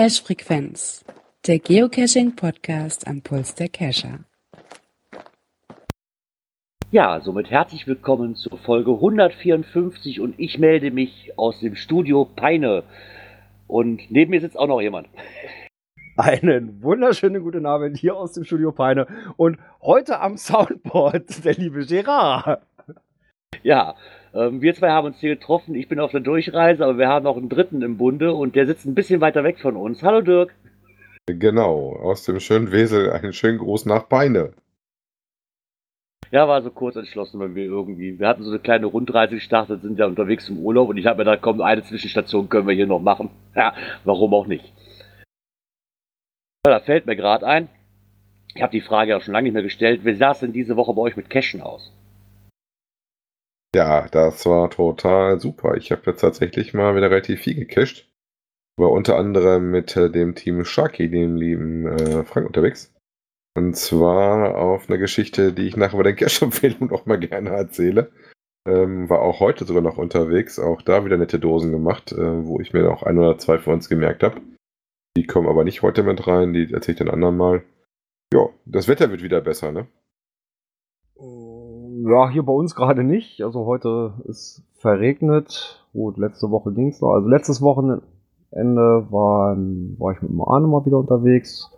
Cache Frequenz, der Geocaching Podcast am Puls der Cacher. Ja, somit herzlich willkommen zur Folge 154 und ich melde mich aus dem Studio Peine. Und neben mir sitzt auch noch jemand. Einen wunderschönen guten Abend hier aus dem Studio Peine und heute am Soundboard der liebe Gerard. Ja, ähm, wir zwei haben uns hier getroffen. Ich bin auf der Durchreise, aber wir haben noch einen dritten im Bunde und der sitzt ein bisschen weiter weg von uns. Hallo Dirk. Genau, aus dem schönen Wesel einen schönen Gruß nach Peine. Ja, war so kurz entschlossen, weil wir irgendwie, wir hatten so eine kleine Rundreise gestartet, sind ja unterwegs im Urlaub und ich habe mir gedacht, komm, eine Zwischenstation können wir hier noch machen. Ja, warum auch nicht. Ja, da fällt mir gerade ein, ich habe die Frage auch schon lange nicht mehr gestellt, wie sah es denn diese Woche bei euch mit Cashen aus? Ja, das war total super. Ich habe jetzt tatsächlich mal wieder relativ viel gecached. War unter anderem mit äh, dem Team Sharky, dem lieben äh, Frank, unterwegs. Und zwar auf eine Geschichte, die ich nachher bei der Cache-Empfehlung auch mal gerne erzähle. Ähm, war auch heute sogar noch unterwegs, auch da wieder nette Dosen gemacht, äh, wo ich mir auch ein oder zwei für uns gemerkt habe. Die kommen aber nicht heute mit rein, die erzähle ich dann anderen mal. Ja, das Wetter wird wieder besser, ne? Ja, hier bei uns gerade nicht. Also heute ist verregnet. Gut, letzte Woche ging es noch. Also letztes Wochenende war, war ich mit Arne mal wieder unterwegs.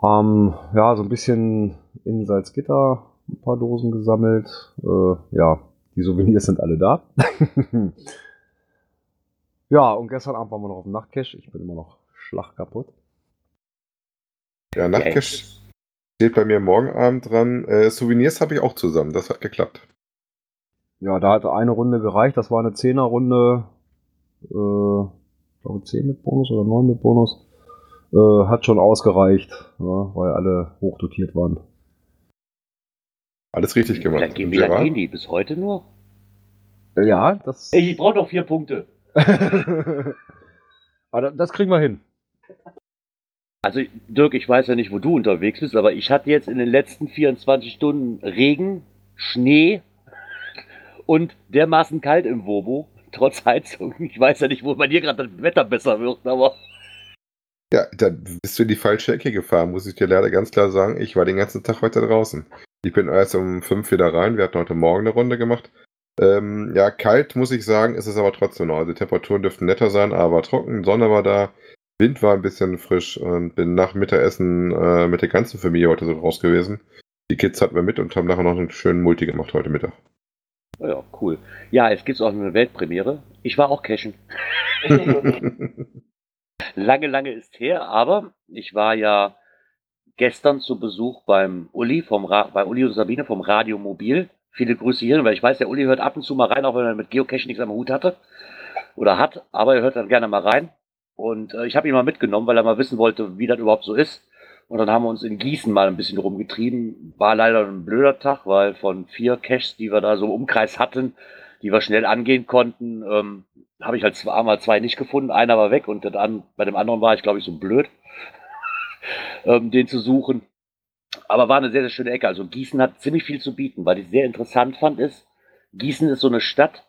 Haben ja so ein bisschen in Salzgitter ein paar Dosen gesammelt. Äh, ja, die Souvenirs sind alle da. ja, und gestern Abend waren wir noch auf dem Nachtcash. Ich bin immer noch schlagkaputt. Ja, Nachtcash steht bei mir morgen Abend dran. Äh, Souvenirs habe ich auch zusammen. Das hat geklappt. Ja, da hatte eine Runde gereicht. Das war eine Zehnerrunde. Äh, ich glaube 10 mit Bonus oder 9 mit Bonus. Äh, hat schon ausgereicht, ja, weil alle hochdotiert waren. Alles richtig gemacht. Wie lange, wie lange gehen die? Bis heute nur? Ja, das. Ich brauche noch vier Punkte. Aber das kriegen wir hin. Also Dirk, ich weiß ja nicht, wo du unterwegs bist, aber ich hatte jetzt in den letzten 24 Stunden Regen, Schnee und dermaßen kalt im Wobo, trotz Heizung. Ich weiß ja nicht, wo bei dir gerade das Wetter besser wird, aber... Ja, dann bist du in die falsche Ecke gefahren, muss ich dir leider ganz klar sagen. Ich war den ganzen Tag heute draußen. Ich bin erst um fünf wieder rein. Wir hatten heute Morgen eine Runde gemacht. Ähm, ja, kalt muss ich sagen, ist es aber trotzdem noch. Also die Temperaturen dürften netter sein, aber trocken. Sonne war da. Wind war ein bisschen frisch und bin nach Mittagessen äh, mit der ganzen Familie heute so raus gewesen. Die Kids hatten wir mit und haben nachher noch einen schönen Multi gemacht heute Mittag. Ja, cool. Ja, es gibt auch eine Weltpremiere. Ich war auch cashen. lange, lange ist her, aber ich war ja gestern zu Besuch beim Uli, vom Ra bei Uli und Sabine vom Radio Mobil. Viele Grüße hier, weil ich weiß, der Uli hört ab und zu mal rein, auch wenn er mit Geocaching nichts am Hut hatte oder hat, aber er hört dann gerne mal rein. Und äh, ich habe ihn mal mitgenommen, weil er mal wissen wollte, wie das überhaupt so ist. Und dann haben wir uns in Gießen mal ein bisschen rumgetrieben. War leider ein blöder Tag, weil von vier Caches, die wir da so im Umkreis hatten, die wir schnell angehen konnten, ähm, habe ich halt zweimal zwei nicht gefunden. Einer war weg und dann, bei dem anderen war ich, glaube ich, so blöd, ähm, den zu suchen. Aber war eine sehr, sehr schöne Ecke. Also Gießen hat ziemlich viel zu bieten. weil ich sehr interessant fand, ist, Gießen ist so eine Stadt,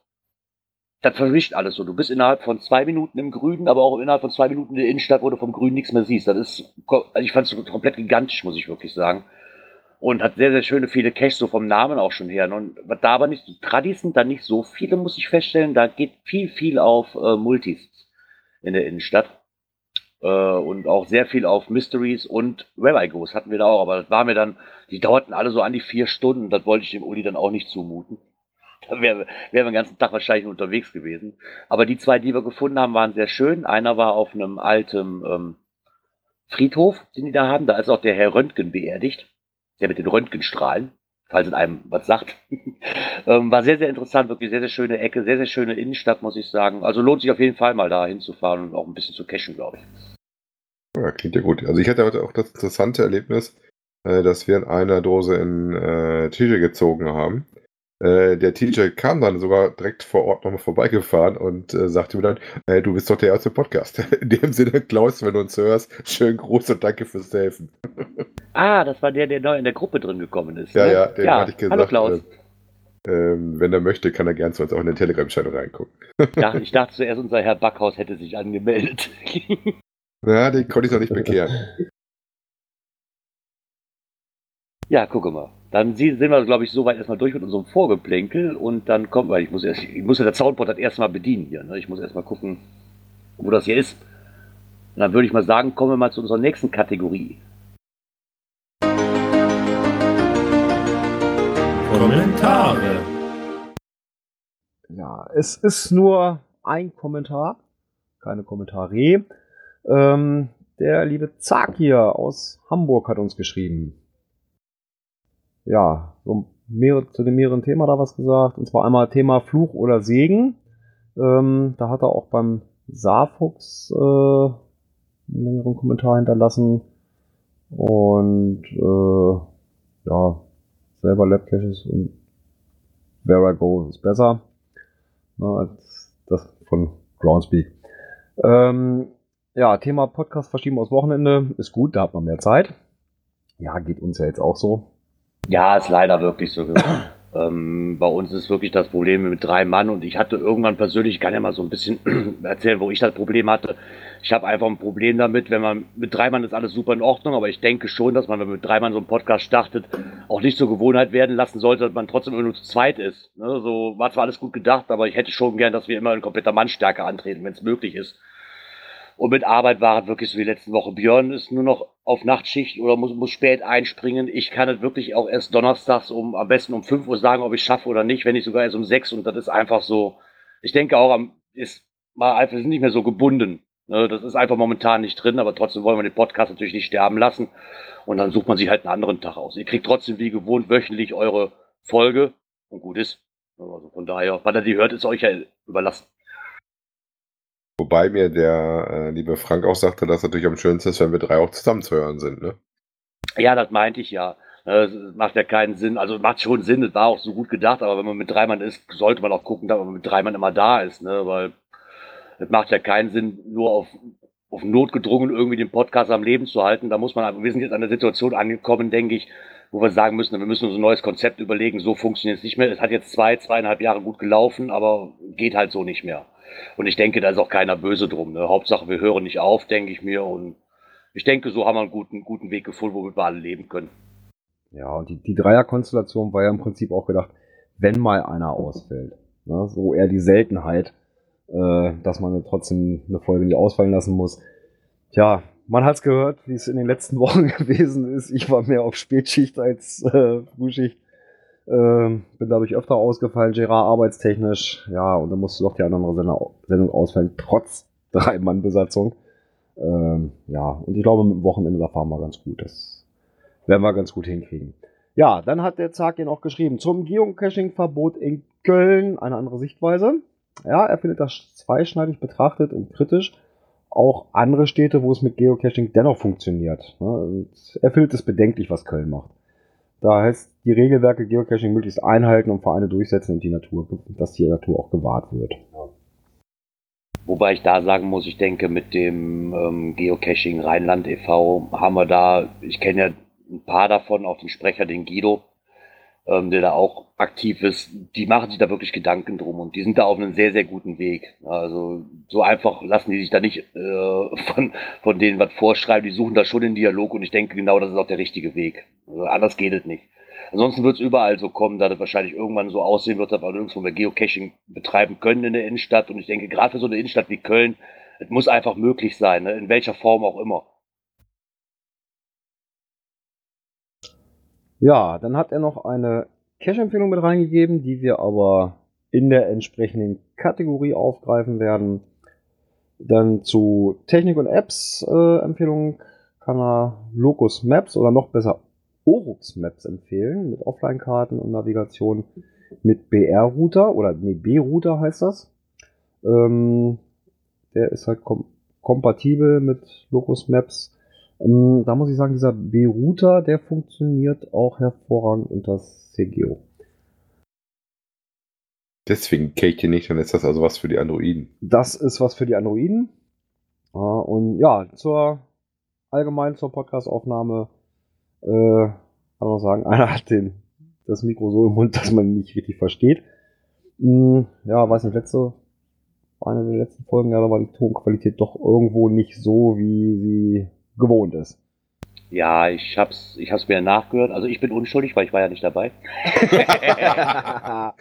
das verwischt alles so. Du bist innerhalb von zwei Minuten im Grünen, aber auch innerhalb von zwei Minuten in der Innenstadt, wo du vom Grün nichts mehr siehst. Das ist, also ich fand es komplett gigantisch, muss ich wirklich sagen. Und hat sehr, sehr schöne viele Caches, so vom Namen auch schon her. Und da aber nicht, die Tradis sind da nicht so viele, muss ich feststellen. Da geht viel, viel auf äh, Multis in der Innenstadt. Äh, und auch sehr viel auf Mysteries und Where I Goes hatten wir da auch. Aber das war mir dann, die dauerten alle so an die vier Stunden. Das wollte ich dem Uli dann auch nicht zumuten. Da wären wir, wär wir den ganzen Tag wahrscheinlich unterwegs gewesen. Aber die zwei, die wir gefunden haben, waren sehr schön. Einer war auf einem alten ähm, Friedhof, den die da haben. Da ist auch der Herr Röntgen beerdigt. Der mit den Röntgenstrahlen, falls es einem was sagt. ähm, war sehr, sehr interessant. Wirklich sehr, sehr schöne Ecke. Sehr, sehr schöne Innenstadt, muss ich sagen. Also lohnt sich auf jeden Fall mal da hinzufahren und auch ein bisschen zu cashen, glaube ich. Ja, klingt ja gut. Also ich hatte heute auch das interessante Erlebnis, äh, dass wir in einer Dose in äh, Tische gezogen haben. Äh, der TJ kam dann sogar direkt vor Ort nochmal vorbeigefahren und äh, sagte mir dann, äh, du bist doch der erste Podcast. In dem Sinne, Klaus, wenn du uns hörst, schönen Gruß und danke fürs Helfen. ah, das war der, der neu in der Gruppe drin gekommen ist. Ja, ne? ja, den ja. hatte ich gesagt. Hallo Klaus. Äh, ähm, wenn er möchte, kann er gern zu uns auch in den Telegram-Channel reingucken. ja, ich dachte zuerst, unser Herr Backhaus hätte sich angemeldet. Ja, den konnte ich noch nicht bekehren. Ja, gucke mal. Dann sind wir, glaube ich, soweit erstmal durch mit unserem Vorgeplänkel und dann kommt, weil ich muss erst, ich muss ja das Soundboard das erste Mal bedienen hier. Ne? Ich muss erstmal gucken, wo das hier ist. Und dann würde ich mal sagen, kommen wir mal zu unserer nächsten Kategorie. Kommentare. Ja, es ist nur ein Kommentar, keine Kommentare. Ähm, der liebe Zakir aus Hamburg hat uns geschrieben. Ja, so mehrere, zu dem mehreren Thema da was gesagt. Und zwar einmal Thema Fluch oder Segen. Ähm, da hat er auch beim Saarfuchs äh, einen längeren Kommentar hinterlassen. Und äh, ja, selber Labcaches und Where I Go ist besser ne, als das von Groundspeak. Ähm, ja, Thema Podcast verschieben aus Wochenende ist gut, da hat man mehr Zeit. Ja, geht uns ja jetzt auch so. Ja, ist leider wirklich so. ähm, bei uns ist wirklich das Problem mit drei Mann und ich hatte irgendwann persönlich, ich kann ja mal so ein bisschen erzählen, wo ich das Problem hatte. Ich habe einfach ein Problem damit, wenn man mit drei Mann ist alles super in Ordnung, aber ich denke schon, dass man, wenn man mit drei Mann so einen Podcast startet, auch nicht zur Gewohnheit werden lassen sollte, dass man trotzdem immer nur zu zweit ist. Ne? So war zwar alles gut gedacht, aber ich hätte schon gern, dass wir immer in kompletter Mannstärke antreten, wenn es möglich ist. Und mit Arbeit war es wirklich so wie letzte Woche. Björn ist nur noch auf Nachtschicht oder muss, muss spät einspringen. Ich kann es wirklich auch erst donnerstags um, am besten um 5 Uhr sagen, ob ich schaffe oder nicht, wenn nicht sogar erst um 6. Und das ist einfach so, ich denke auch, ist mal einfach nicht mehr so gebunden. Ne, das ist einfach momentan nicht drin, aber trotzdem wollen wir den Podcast natürlich nicht sterben lassen. Und dann sucht man sich halt einen anderen Tag aus. Ihr kriegt trotzdem wie gewohnt wöchentlich eure Folge und gut ist. Also von daher, wann ihr die hört, ist euch ja überlassen. Wobei mir der äh, liebe Frank auch sagte, dass natürlich am schönsten ist, wenn wir drei auch zusammen zu hören sind, ne? Ja, das meinte ich ja. Es macht ja keinen Sinn, also macht schon Sinn, es war auch so gut gedacht, aber wenn man mit drei Mann ist, sollte man auch gucken, dass man mit drei Mann immer da ist, ne? Weil es macht ja keinen Sinn, nur auf, auf Not gedrungen irgendwie den Podcast am Leben zu halten. Da muss man, wir sind jetzt an der Situation angekommen, denke ich, wo wir sagen müssen, wir müssen uns ein neues Konzept überlegen. So funktioniert es nicht mehr. Es hat jetzt zwei, zweieinhalb Jahre gut gelaufen, aber geht halt so nicht mehr. Und ich denke, da ist auch keiner böse drum. Ne? Hauptsache, wir hören nicht auf, denke ich mir. Und ich denke, so haben wir einen guten, guten Weg gefunden, womit wir alle leben können. Ja, und die, die Dreierkonstellation war ja im Prinzip auch gedacht, wenn mal einer ausfällt. Ne? So eher die Seltenheit, äh, dass man trotzdem eine Folge nicht ausfallen lassen muss. Tja, man hat's gehört, wie es in den letzten Wochen gewesen ist. Ich war mehr auf Spätschicht als äh, Frühschicht. Ähm, bin dadurch öfter ausgefallen, Gerard arbeitstechnisch. Ja, und dann musste doch die andere Sendung ausfallen, trotz Drei-Mann-Besatzung. Ähm, ja, und ich glaube, mit dem Wochenende, da fahren wir ganz gut. Das werden wir ganz gut hinkriegen. Ja, dann hat der Zag ihn auch geschrieben. Zum Geocaching-Verbot in Köln eine andere Sichtweise. Ja, er findet das zweischneidig betrachtet und kritisch. Auch andere Städte, wo es mit Geocaching dennoch funktioniert. Ne? Er findet es bedenklich, was Köln macht. Da heißt die Regelwerke Geocaching möglichst einhalten und Vereine durchsetzen und die Natur, dass die Natur auch gewahrt wird. Wobei ich da sagen muss, ich denke, mit dem ähm, Geocaching Rheinland e.V. haben wir da, ich kenne ja ein paar davon, auch den Sprecher, den Guido, ähm, der da auch aktiv ist, die machen sich da wirklich Gedanken drum und die sind da auf einem sehr, sehr guten Weg. Also so einfach lassen die sich da nicht äh, von, von denen was vorschreiben, die suchen da schon den Dialog und ich denke genau, das ist auch der richtige Weg. Also anders geht es nicht. Ansonsten wird es überall so kommen, dass es wahrscheinlich irgendwann so aussehen wird, dass wir nirgendwo mehr Geocaching betreiben können in der Innenstadt. Und ich denke, gerade für so eine Innenstadt wie Köln, es muss einfach möglich sein, ne? in welcher Form auch immer. Ja, dann hat er noch eine Cache-Empfehlung mit reingegeben, die wir aber in der entsprechenden Kategorie aufgreifen werden. Dann zu Technik und Apps äh, Empfehlung kann er Locus Maps oder noch besser Orux Maps empfehlen mit Offline-Karten und Navigation mit BR-Router oder nee, B-Router heißt das. Ähm, der ist halt kom kompatibel mit Locus Maps ähm, da muss ich sagen, dieser B-Router, der funktioniert auch hervorragend unter CGO. Deswegen Kate nicht, dann ist das also was für die Androiden. Das ist was für die Androiden. Äh, und ja, zur allgemein zur Podcastaufnahme äh, kann man sagen, einer hat den, das Mikro so im Mund, dass man nicht richtig versteht. Hm, ja, weiß nicht, letzte Eine der letzten Folgen, ja, da war die Tonqualität doch irgendwo nicht so, wie sie gewohnt ist. Ja, ich hab's, ich hab's mir nachgehört. Also ich bin unschuldig, weil ich war ja nicht dabei.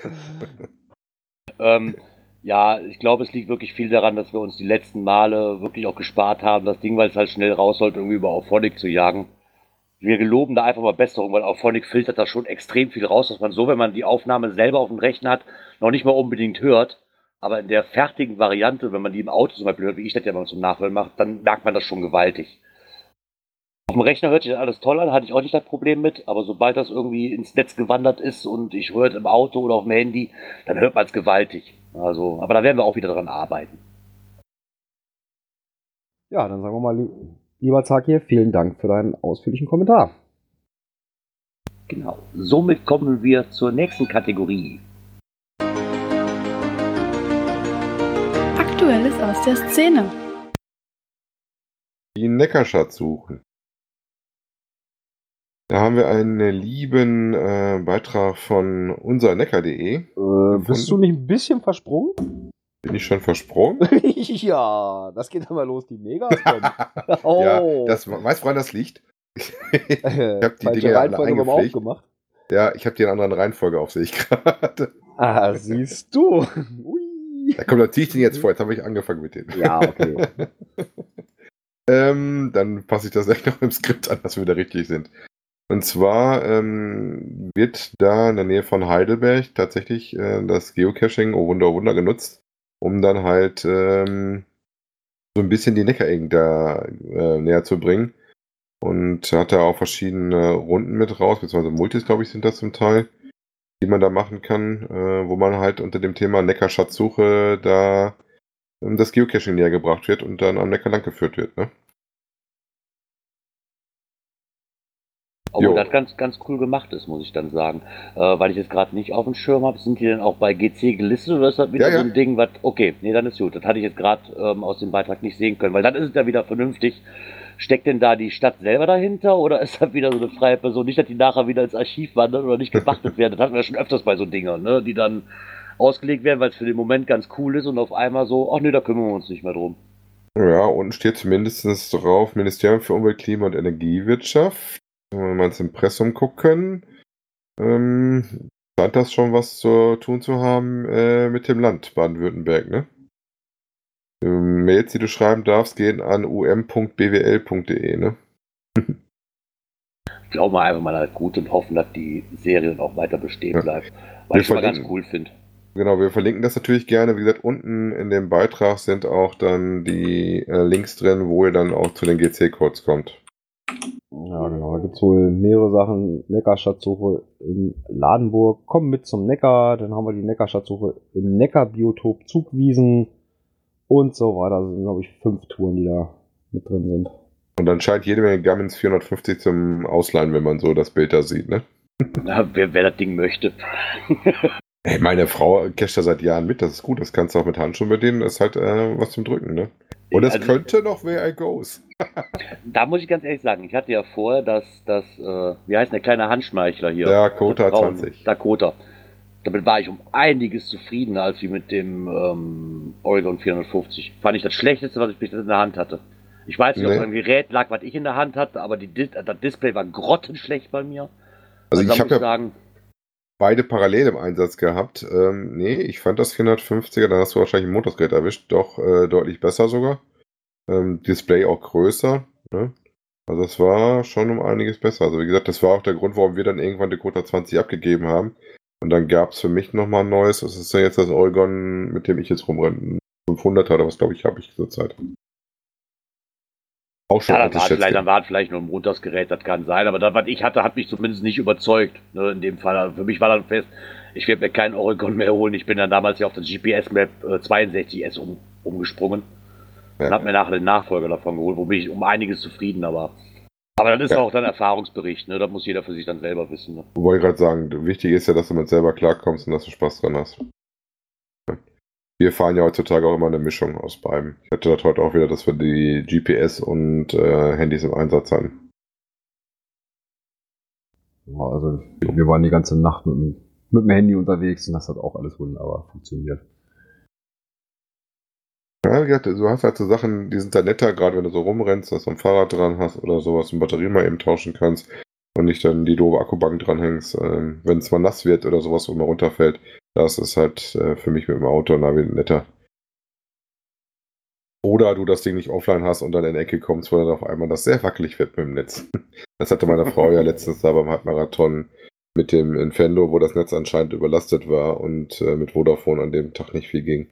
ähm, ja, ich glaube, es liegt wirklich viel daran, dass wir uns die letzten Male wirklich auch gespart haben, das Ding, weil es halt schnell raus sollte, irgendwie über Auphonic zu jagen. Wir geloben da einfach mal Besserung, weil Auphonic filtert da schon extrem viel raus, dass man so, wenn man die Aufnahme selber auf dem Rechner hat, noch nicht mal unbedingt hört. Aber in der fertigen Variante, wenn man die im Auto zum Beispiel hört, wie ich das ja mal zum Nachhören mache, dann merkt man das schon gewaltig. Auf dem Rechner hört sich das alles toll an, hatte ich auch nicht das Problem mit, aber sobald das irgendwie ins Netz gewandert ist und ich höre es im Auto oder auf dem Handy, dann hört man es gewaltig. Also, aber da werden wir auch wieder dran arbeiten. Ja, dann sagen wir mal, lieber Zakir, vielen Dank für deinen ausführlichen Kommentar. Genau. Somit kommen wir zur nächsten Kategorie. Aktuelles aus der Szene. Die Neckarstadt-Suchen. Da haben wir einen lieben äh, Beitrag von unsernecker.de. Äh, bist du nicht ein bisschen versprungen? Bin ich schon versprungen? ja, das geht aber los, die kommen. oh. Ja, das, weißt du, woran das liegt? ich habe die Dinge alle eingepflegt. Aufgemacht. Ja, ich habe die in einer anderen Reihenfolge auf, sehe ich gerade. Ah, siehst du. Ui. Da kommt natürlich den jetzt vor, jetzt habe ich angefangen mit denen. Ja, okay. ähm, dann passe ich das gleich noch im Skript an, dass wir wieder richtig sind. Und zwar ähm, wird da in der Nähe von Heidelberg tatsächlich äh, das Geocaching, oh Wunder, oh Wunder, genutzt, um dann halt ähm, so ein bisschen die Neckaregen da äh, näher zu bringen. Und hat da auch verschiedene Runden mit raus, beziehungsweise Multis, glaube ich, sind das zum Teil, die man da machen kann, äh, wo man halt unter dem Thema Neckarschatzsuche da ähm, das Geocaching näher gebracht wird und dann am Neckar lang geführt wird. Ne? Obwohl das ganz, ganz cool gemacht ist, muss ich dann sagen. Äh, weil ich jetzt gerade nicht auf dem Schirm habe, sind die denn auch bei GC gelistet oder ist das wieder ja, so ein ja. Ding, was. Okay, nee, dann ist gut. Das hatte ich jetzt gerade ähm, aus dem Beitrag nicht sehen können, weil dann ist es ja wieder vernünftig. Steckt denn da die Stadt selber dahinter oder ist das wieder so eine freie Person? Nicht, dass die nachher wieder ins Archiv wandern oder nicht gebachtet werden. Das hatten wir schon öfters bei so Dingern, ne? die dann ausgelegt werden, weil es für den Moment ganz cool ist und auf einmal so, ach nee, da kümmern wir uns nicht mehr drum. Ja, unten steht zumindest drauf Ministerium für Umwelt, Klima und Energiewirtschaft. Wenn wir mal ins Impressum gucken, ähm, scheint das schon was zu tun zu haben äh, mit dem Land Baden-Württemberg, ne? Ähm, Mails, die du schreiben darfst, gehen an um.bwl.de, ne? Glauben wir einfach mal halt gut und hoffen, dass die Serie auch weiter bestehen bleibt. Weil ich es mal ganz cool finde. Genau, wir verlinken das natürlich gerne. Wie gesagt, unten in dem Beitrag sind auch dann die äh, Links drin, wo ihr dann auch zu den GC-Codes kommt. Ja, genau. Da gibt es wohl mehrere Sachen. Neckarstadtsuche in Ladenburg. Kommen mit zum Neckar. Dann haben wir die Neckarstadtsuche im Neckarbiotop Zugwiesen und so weiter. Also sind, glaube ich, fünf Touren, die da mit drin sind. Und dann scheint jede Menge Gammins 450 zum Ausleihen, wenn man so das Bild da sieht, ne? Na, wer, wer das Ding möchte. Hey, meine Frau casht da seit Jahren mit, das ist gut, das kannst du auch mit Handschuhen bei denen, das ist halt äh, was zum Drücken, ne? Und es also, könnte noch where I goes. da muss ich ganz ehrlich sagen, ich hatte ja vorher das, das äh, wie heißt der kleine Handschmeichler hier? Dakota 20. Dakota. Damit war ich um einiges zufriedener als wie mit dem ähm, Oregon 450. Fand ich das Schlechteste, was ich bis in der Hand hatte. Ich weiß nicht, nee. ob es ein Gerät lag, was ich in der Hand hatte, aber die, das Display war grottenschlecht bei mir. Also, also ich habe ja sagen, beide parallel im Einsatz gehabt. Ähm, nee, ich fand das 450er, da hast du wahrscheinlich ein Motorsgerät erwischt, doch äh, deutlich besser sogar. Ähm, Display auch größer. Ne? Also das war schon um einiges besser. Also wie gesagt, das war auch der Grund, warum wir dann irgendwann die Kota 20 abgegeben haben. Und dann gab es für mich nochmal ein neues. Das ist ja jetzt das Oregon, mit dem ich jetzt rumrenne. 500er oder was, glaube ich, habe ich zurzeit. Auch schon ja, dann war, vielleicht, dann war vielleicht nur ein Montagsgerät, das kann sein, aber das, was ich hatte, hat mich zumindest nicht überzeugt. Ne, in dem Fall. Also für mich war dann fest, ich werde mir keinen Oregon mehr holen. Ich bin dann damals ja auf das GPS-Map äh, 62S um, umgesprungen. Ja. Und habe mir nachher den Nachfolger davon geholt, wo bin ich um einiges zufriedener war. Aber das ist ja. auch dann Erfahrungsbericht, ne? Das muss jeder für sich dann selber wissen. Ne? Wollte gerade sagen, wichtig ist ja, dass du mit selber klarkommst und dass du Spaß dran hast. Wir fahren ja heutzutage auch immer eine Mischung aus beiden. Ich hatte das heute auch wieder, dass wir die GPS und äh, Handys im Einsatz hatten. Ja, also wir waren die ganze Nacht mit, mit dem Handy unterwegs und das hat auch alles wunderbar funktioniert. Ja, wie gesagt, du hast halt so Sachen, die sind da netter, gerade wenn du so rumrennst, dass du ein Fahrrad dran hast oder sowas und Batterie mal eben tauschen kannst und nicht dann die doofe Akkubank dranhängst. Ähm, wenn es mal nass wird oder sowas, wo man runterfällt, das ist halt äh, für mich mit dem Auto Navi netter. Oder du das Ding nicht offline hast und dann in die Ecke kommst, wo dann auf einmal das sehr wackelig wird mit dem Netz. Das hatte meine Frau ja letztens da beim Halbmarathon mit dem Infendo, wo das Netz anscheinend überlastet war und äh, mit Vodafone an dem Tag nicht viel ging.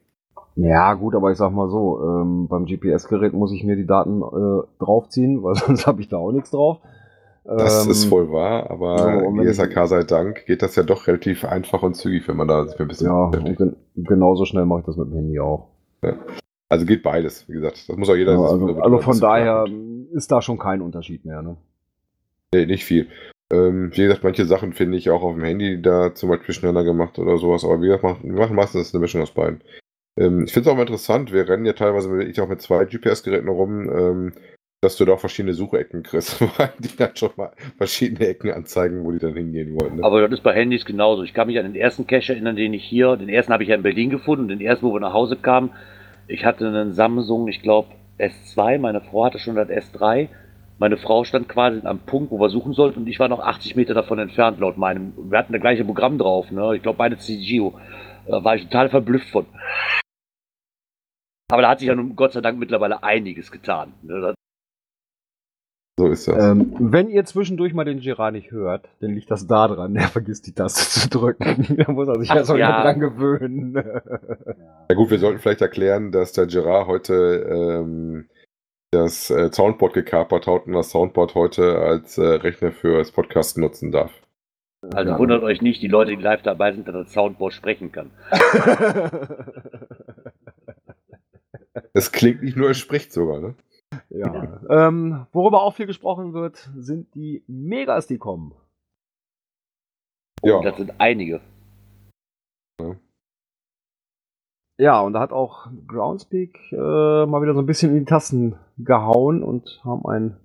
Ja, gut, aber ich sag mal so, ähm, beim GPS-Gerät muss ich mir die Daten äh, draufziehen, weil sonst habe ich da auch nichts drauf. Das Ähm, ist voll wahr, aber so, GSAK sei Dank geht das ja doch relativ einfach und zügig, wenn man da sich ein bisschen Ja, gen genauso schnell mache ich das mit dem Handy auch. Also geht beides, wie gesagt. Das muss auch jeder. Ja, also, also von daher ist da schon kein Unterschied mehr. Ne? Nee, nicht viel. Ähm, wie gesagt, manche Sachen finde ich auch auf dem Handy da zum Beispiel schneller gemacht oder sowas, aber wie gesagt, machen- wir machen meistens eine Mischung aus beiden. Ähm, ich finde es auch mal interessant, wir rennen ja teilweise mit, ich auch mit zwei GPS-Geräten rum, ähm, dass du da auch verschiedene Suchecken kriegst, weil die dann schon mal verschiedene Ecken anzeigen, wo die dann hingehen wollen. Ne? Aber das ist bei Handys genauso. Ich kann mich an den ersten Cache erinnern, den ich hier, den ersten habe ich ja in Berlin gefunden, den ersten, wo wir nach Hause kamen. Ich hatte einen Samsung, ich glaube S2, meine Frau hatte schon das S3. Meine Frau stand quasi am Punkt, wo wir suchen sollten und ich war noch 80 Meter davon entfernt, laut meinem. Wir hatten das gleiche Programm drauf, ne? Ich glaube beide CGO. Da war ich total verblüfft von. Aber da hat sich ja nun Gott sei Dank mittlerweile einiges getan. Ne? So ist das. Ähm, wenn ihr zwischendurch mal den Girard nicht hört, dann liegt das da dran. Er vergisst die Taste zu drücken. da muss er sich Ach, erst mal ja. dran gewöhnen. Ja gut, wir sollten vielleicht erklären, dass der Gerard heute ähm, das äh, Soundboard gekapert hat und das Soundboard heute als äh, Rechner für das Podcast nutzen darf. Also Ja. wundert euch nicht, die Leute, die live dabei sind, dass das Soundboard sprechen kann. Es klingt nicht nur, es spricht sogar, ne? Ja. ähm, worüber auch viel gesprochen wird, sind die Megas, die kommen. Ja. Und das sind einige. Ja, und da hat auch Groundspeak äh, mal wieder so ein bisschen in die Tasten gehauen und haben einen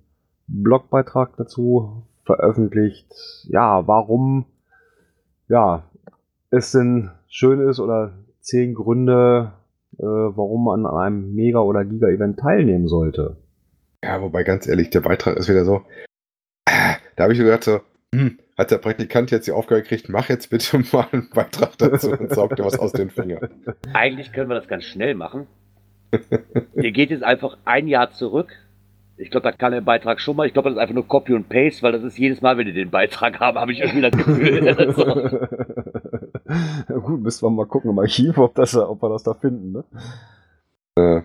Blogbeitrag dazu veröffentlicht. Ja, warum ja, es denn schön ist oder zehn Gründe, äh, warum man an einem Mega- oder Giga-Event teilnehmen sollte. Ja, wobei ganz ehrlich, der Beitrag ist wieder so. Ah, Da habe ich mir gedacht so, hm, hat der Praktikant jetzt die Aufgabe gekriegt, mach jetzt bitte mal einen Beitrag dazu und saug dir was aus den Fingern. Eigentlich können wir das ganz schnell machen. Ihr geht jetzt einfach ein Jahr zurück. Ich glaube, da kann der Beitrag schon mal. Ich glaube, das ist einfach nur Copy und Paste, weil das ist jedes Mal, wenn ihr den Beitrag haben, habe ich irgendwie das Gefühl. ja, gut, müssen wir mal gucken im Archiv, ob, das, ob wir das da finden. Ne? Äh,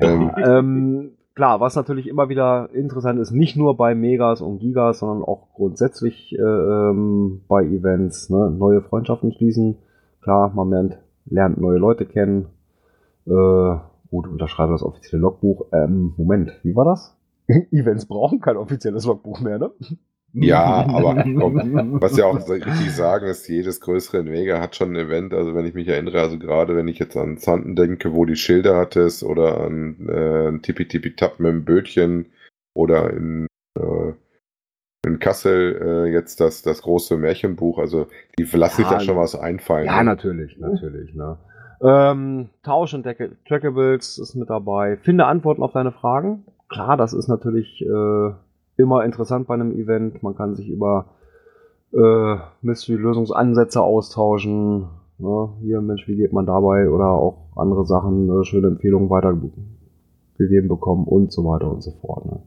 ähm, ähm, klar, was natürlich immer wieder interessant ist, nicht nur bei Megas und Gigas, sondern auch grundsätzlich äh, ähm, bei Events, ne? neue Freundschaften schließen. Klar, man lernt, lernt neue Leute kennen. Äh, gut, unterschreibe das offizielle Logbuch. Ähm, Moment, wie war das? Events brauchen kein offizielles Logbuch mehr, ne? Ja, aber komm, was ja auch richtig sagen ist, jedes größere Mega hat schon ein Event. Also wenn ich mich erinnere, also gerade wenn ich jetzt an Zanten denke, wo die Schilder hattest oder an äh, Tippi Tippi Tap mit dem Bötchen oder in, äh, in Kassel äh, jetzt das, das große Märchenbuch. Also die lassen sich Ja, da schon was einfallen. Ja, ne? natürlich, natürlich. Ne? Ähm, Tausch und Track- Trackables ist mit dabei. Finde Antworten auf deine Fragen. Klar, das ist natürlich äh, immer interessant bei einem Event. Man kann sich über äh, Mystery-Lösungsansätze austauschen. Ne? Hier, Mensch, wie geht man dabei? Oder auch andere Sachen, äh, schöne Empfehlungen weitergegeben bekommen und so weiter und so fort. Ne?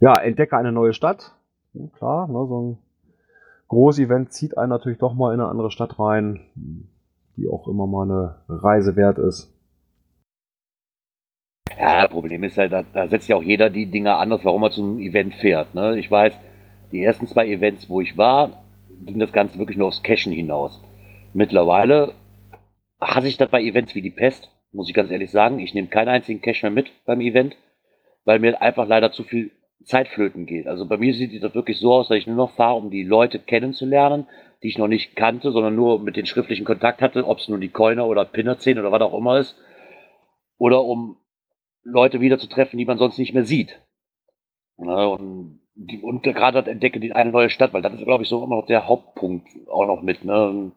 Ja, entdecke eine neue Stadt. Ja, klar, ne, so ein Großevent zieht einen natürlich doch mal in eine andere Stadt rein, die auch immer mal eine Reise wert ist. Ja, Problem ist halt, da, da setzt ja auch jeder die Dinge anders, warum er zum Event fährt. Ne? Ich weiß, die ersten zwei Events, wo ich war, ging das Ganze wirklich nur aufs Cashen hinaus. Mittlerweile hasse ich das bei Events wie die Pest, muss ich ganz ehrlich sagen. Ich nehme keinen einzigen Cash mehr mit beim Event, weil mir einfach leider zu viel Zeit flöten geht. Also bei mir sieht das wirklich so aus, dass ich nur noch fahre, um die Leute kennenzulernen, die ich noch nicht kannte, sondern nur mit den schriftlichen Kontakt hatte, ob es nur die Coiner oder Pinner 10 oder was auch immer ist. Oder um Leute wieder zu treffen, die man sonst nicht mehr sieht. Ne, und, die, und gerade das entdecke die eine neue Stadt, weil das ist, glaube ich, so immer noch der Hauptpunkt auch noch mit. Ne?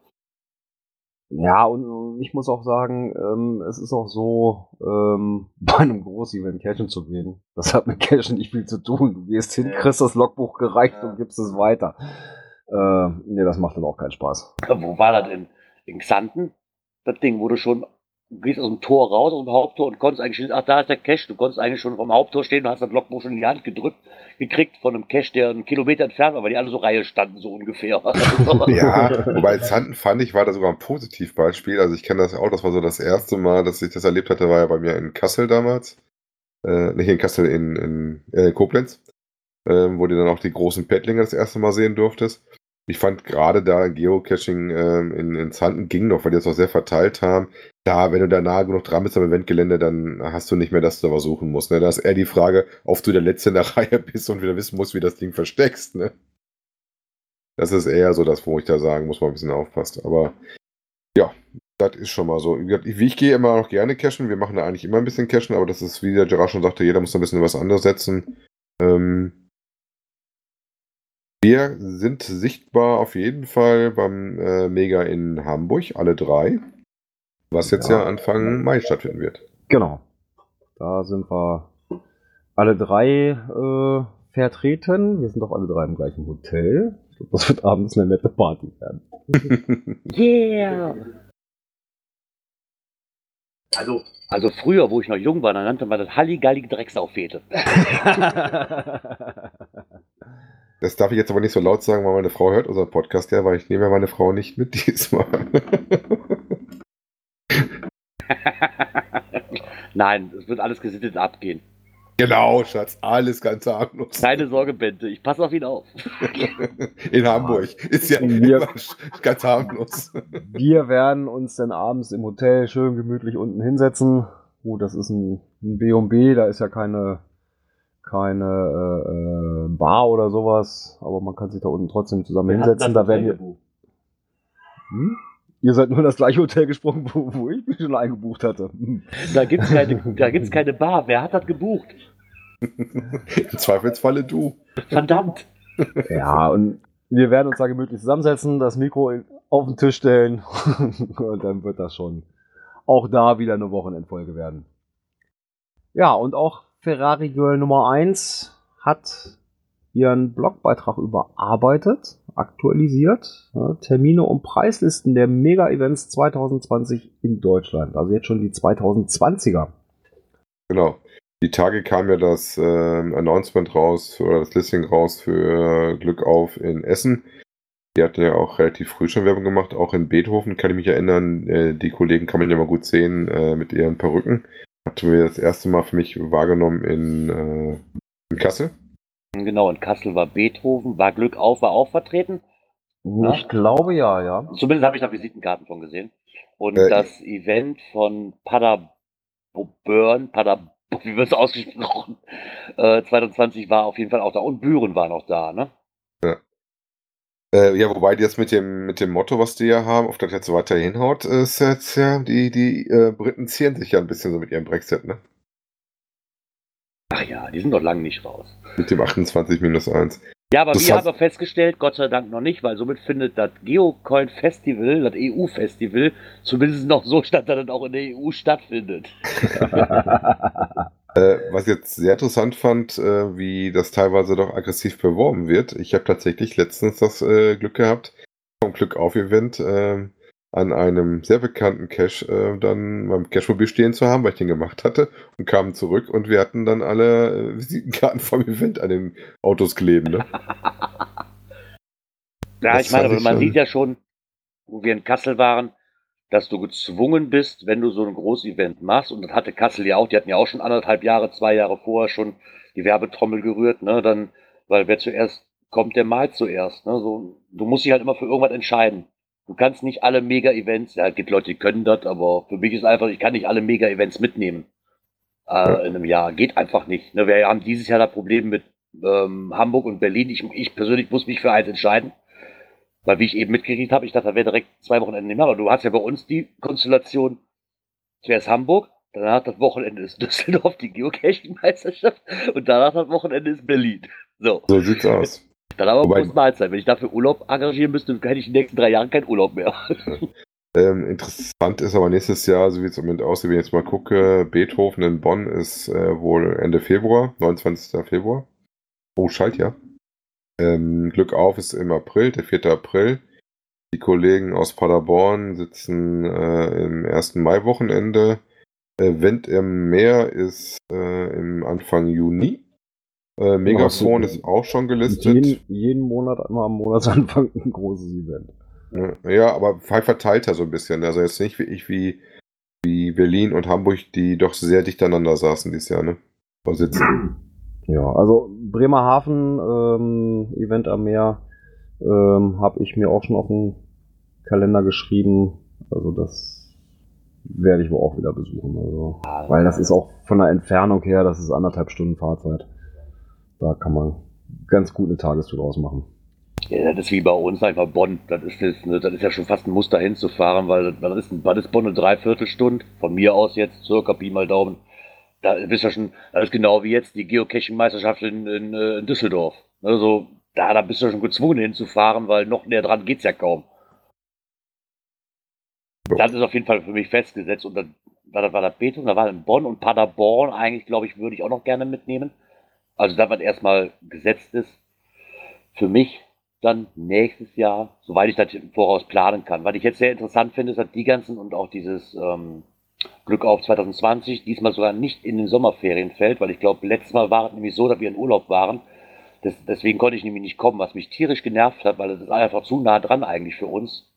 Ja, und ich muss auch sagen, ähm, es ist auch so, ähm, bei einem Groß-Event cashen zu gehen. Das hat mit Cashen nicht viel zu tun. Du gehst hin, Ja. kriegst das Logbuch gereicht Ja. und gibst es weiter. Äh, nee, das macht dann auch keinen Spaß. Wo war das in, in Xanten? Das Ding, wo du schon, gehst aus dem Tor raus, aus dem Haupttor und konntest eigentlich, ach, da ist der Cache. Du konntest eigentlich schon vom Haupttor stehen und hast das Logbuch schon in die Hand gedrückt, gekriegt von einem Cache, der einen Kilometer entfernt war, weil die alle so Reihe standen, so ungefähr. Ja, wobei Zanten fand ich, war da sogar ein Positivbeispiel. Also ich kenne das auch, das war so das erste Mal, dass ich das erlebt hatte, war ja bei mir in Kassel damals. Äh, nicht in Kassel, in, in äh, Koblenz. Ähm, wo du dann auch die großen Paddlinge das erste Mal sehen durftest. Ich fand gerade da Geocaching ähm, in, in Zanten ging noch, weil die das auch sehr verteilt haben. Da, wenn du da nahe genug dran bist am Eventgelände, dann hast du nicht mehr, dass du was suchen musst. Ne? Da ist eher die Frage, ob du der Letzte in der Reihe bist und wieder wissen musst, wie das Ding versteckst. Ne? Das ist eher so das, wo ich da sagen muss, man ein bisschen aufpasst. Aber ja, das ist schon mal so. Wie ich gehe immer noch gerne cashen. Wir machen da eigentlich immer ein bisschen cashen, aber das ist, wie der Gerard schon sagte, jeder muss da ein bisschen was anderes setzen. Ähm, wir sind sichtbar auf jeden Fall beim äh, Mega in Hamburg, alle drei. Was jetzt ja, Ja. Anfang Mai stattfinden wird. Genau. Da sind wir alle drei äh, vertreten. Wir sind doch alle drei im gleichen Hotel. Ich glaube, das wird abends eine nette Party werden. Yeah! Also, also früher, wo ich noch jung war, dann nannte man das Halligalli Drecksaufete. Das darf ich jetzt aber nicht so laut sagen, weil meine Frau hört unseren Podcast ja, weil ich nehme ja meine Frau nicht mit diesmal. Nein, es wird alles gesittet abgehen. genau, Schatz, alles ganz harmlos. Keine Sorge, Bente, ich passe auf ihn auf. In Hamburg. Ist ja Wir- ganz harmlos. Wir werden uns dann abends im Hotel schön gemütlich unten hinsetzen. Gut, das ist ein, ein B&B, da ist ja keine, keine äh, äh, Bar oder sowas, aber man kann sich da unten trotzdem zusammen hinsetzen. Da werden wir, hm? Ihr seid nur in das gleiche Hotel gesprungen, wo, wo ich mich schon eingebucht hatte. Hm. Da gibt's keine, da gibt's keine Bar. Wer hat das gebucht? Im Zweifelsfalle du. Verdammt. Ja, und wir werden uns da gemütlich zusammensetzen, das Mikro auf den Tisch stellen und dann wird das schon auch da wieder eine Wochenendfolge werden. Ja, und auch Ferrari Girl Nummer 1 hat ihren Blogbeitrag überarbeitet, aktualisiert. Ja, Termine und Preislisten der Mega-Events 2020 in Deutschland. Also jetzt schon die 2020er. Genau. Die Tage kam ja das ähm, Announcement raus oder das Listing raus für Glück auf in Essen. Die hatten ja auch relativ früh schon Werbung gemacht, auch in Beethoven kann ich mich erinnern. Äh, die Kollegen kann man ja mal gut sehen äh, mit ihren Perücken. Hatten wir das erste Mal für mich wahrgenommen in, äh, in Kassel. Genau, in Kassel war Beethoven, war Glück auf, war auch vertreten. Ja. Ich glaube ja, ja. Zumindest habe ich da Visitenkarten von gesehen. Und Äh, das Event von Paderborn, Pader, wie wird es ausgesprochen, äh, 2020 war auf jeden Fall auch da. Und Büren war noch da, ne? Äh, ja, wobei die jetzt mit dem, mit dem Motto, was die ja haben, auf das jetzt weiter hinhaut, ist jetzt ja, die, die äh, Briten zieren sich ja ein bisschen so mit ihrem Brexit, ne? Ach ja, die sind doch lange nicht raus. Mit dem 28 minus 1. Ja, aber Das wir haben festgestellt, Gott sei Dank noch nicht, weil somit findet das Geocoin Festival, das EU-Festival, zumindest noch so statt, dass es auch in der EU stattfindet. Äh, was ich jetzt sehr interessant fand, äh, wie das teilweise doch aggressiv beworben wird. Ich habe tatsächlich letztens das äh, Glück gehabt, vom Glück auf Event ähm, an einem sehr bekannten Cache äh, dann beim Cache-Mobil stehen zu haben, weil ich den gemacht hatte und kamen zurück und wir hatten dann alle äh, Visitenkarten vom Event an den Autos kleben. Ne? Ja, Das ich meine, aber man sieht ja schon, wo wir in Kassel waren, dass du gezwungen bist, wenn du so ein Großevent machst, und das hatte Kassel ja auch, die hatten ja auch schon anderthalb Jahre, zwei Jahre vorher schon die Werbetrommel gerührt, ne, dann, weil wer zuerst kommt, der malt zuerst, ne, so, du musst dich halt immer für irgendwas entscheiden. Du kannst nicht alle Mega-Events, ja, es gibt Leute, die können das, aber für mich ist einfach, ich kann nicht alle Mega-Events mitnehmen äh, in einem Jahr. Geht einfach nicht. Ne? Wir haben dieses Jahr das Problem mit ähm, Hamburg und Berlin. Ich, ich persönlich muss mich für eins entscheiden. Weil, wie ich eben mitgekriegt habe, ich dachte, da wäre direkt zwei Wochenende nehmen. Aber du hast ja bei uns die Konstellation, zuerst Hamburg, danach das Wochenende ist Düsseldorf, die Geocaching-Meisterschaft, und danach das Wochenende ist Berlin. So, So sieht's aus. Dann aber Wobei- muss Mahlzeit. Wenn ich dafür Urlaub engagieren müsste, hätte ich in den nächsten drei Jahren keinen Urlaub mehr. Ähm, interessant ist aber nächstes Jahr, so wie es im Moment aussieht, wenn ich jetzt mal gucke, Beethoven in Bonn ist äh, wohl Ende Februar, 29. Februar. Oh, schalt ja. Ähm, Glück auf ist im April, der 4. April. Die Kollegen aus Paderborn sitzen äh, im ersten Mai-Wochenende. Äh, Wind im Meer ist äh, im Anfang Juni. Äh, Megafon ist auch schon gelistet. Jeden, jeden Monat immer am Monatsanfang ein großes Event. Ja, aber halt verteilter so ein bisschen. Also jetzt nicht wie ich wie, wie Berlin und Hamburg, die doch sehr dicht aneinander saßen dieses Jahr, ne? Oder sitzen. Ja, also Bremerhaven ähm, Event am Meer ähm, habe ich mir auch schon auf den Kalender geschrieben. Also das werde ich wohl auch wieder besuchen. Also, weil das ist auch von der Entfernung her, das ist anderthalb Stunden Fahrzeit. Da kann man ganz gut eine Tagestour draus machen. Ja, das ist wie bei uns einfach Bonn. Das ist, das, ne, das ist ja schon fast ein Muster hinzufahren, weil das ist, das ist Bonn eine Dreiviertelstunde. Von mir aus jetzt, circa Pi mal Daumen. Da bist du ja schon, das ist genau wie jetzt die Geocaching-Meisterschaft in, in, äh, in Düsseldorf. Also, da, da bist du schon gezwungen hinzufahren, weil noch näher dran geht's ja kaum. Das ist auf jeden Fall für mich festgesetzt. Und dann war das, war das da war in Bonn und Paderborn eigentlich, glaube ich, würde ich auch noch gerne mitnehmen. Also da, was erstmal gesetzt ist, für mich dann nächstes Jahr, soweit ich das im Voraus planen kann. Was ich jetzt sehr interessant finde, ist, dass die ganzen und auch dieses ähm, Glück auf 2020 diesmal sogar nicht in den Sommerferien fällt, weil ich glaube, letztes Mal war es nämlich so, dass wir in Urlaub waren. Das, deswegen konnte ich nämlich nicht kommen, was mich tierisch genervt hat, weil das ist einfach zu nah dran eigentlich für uns.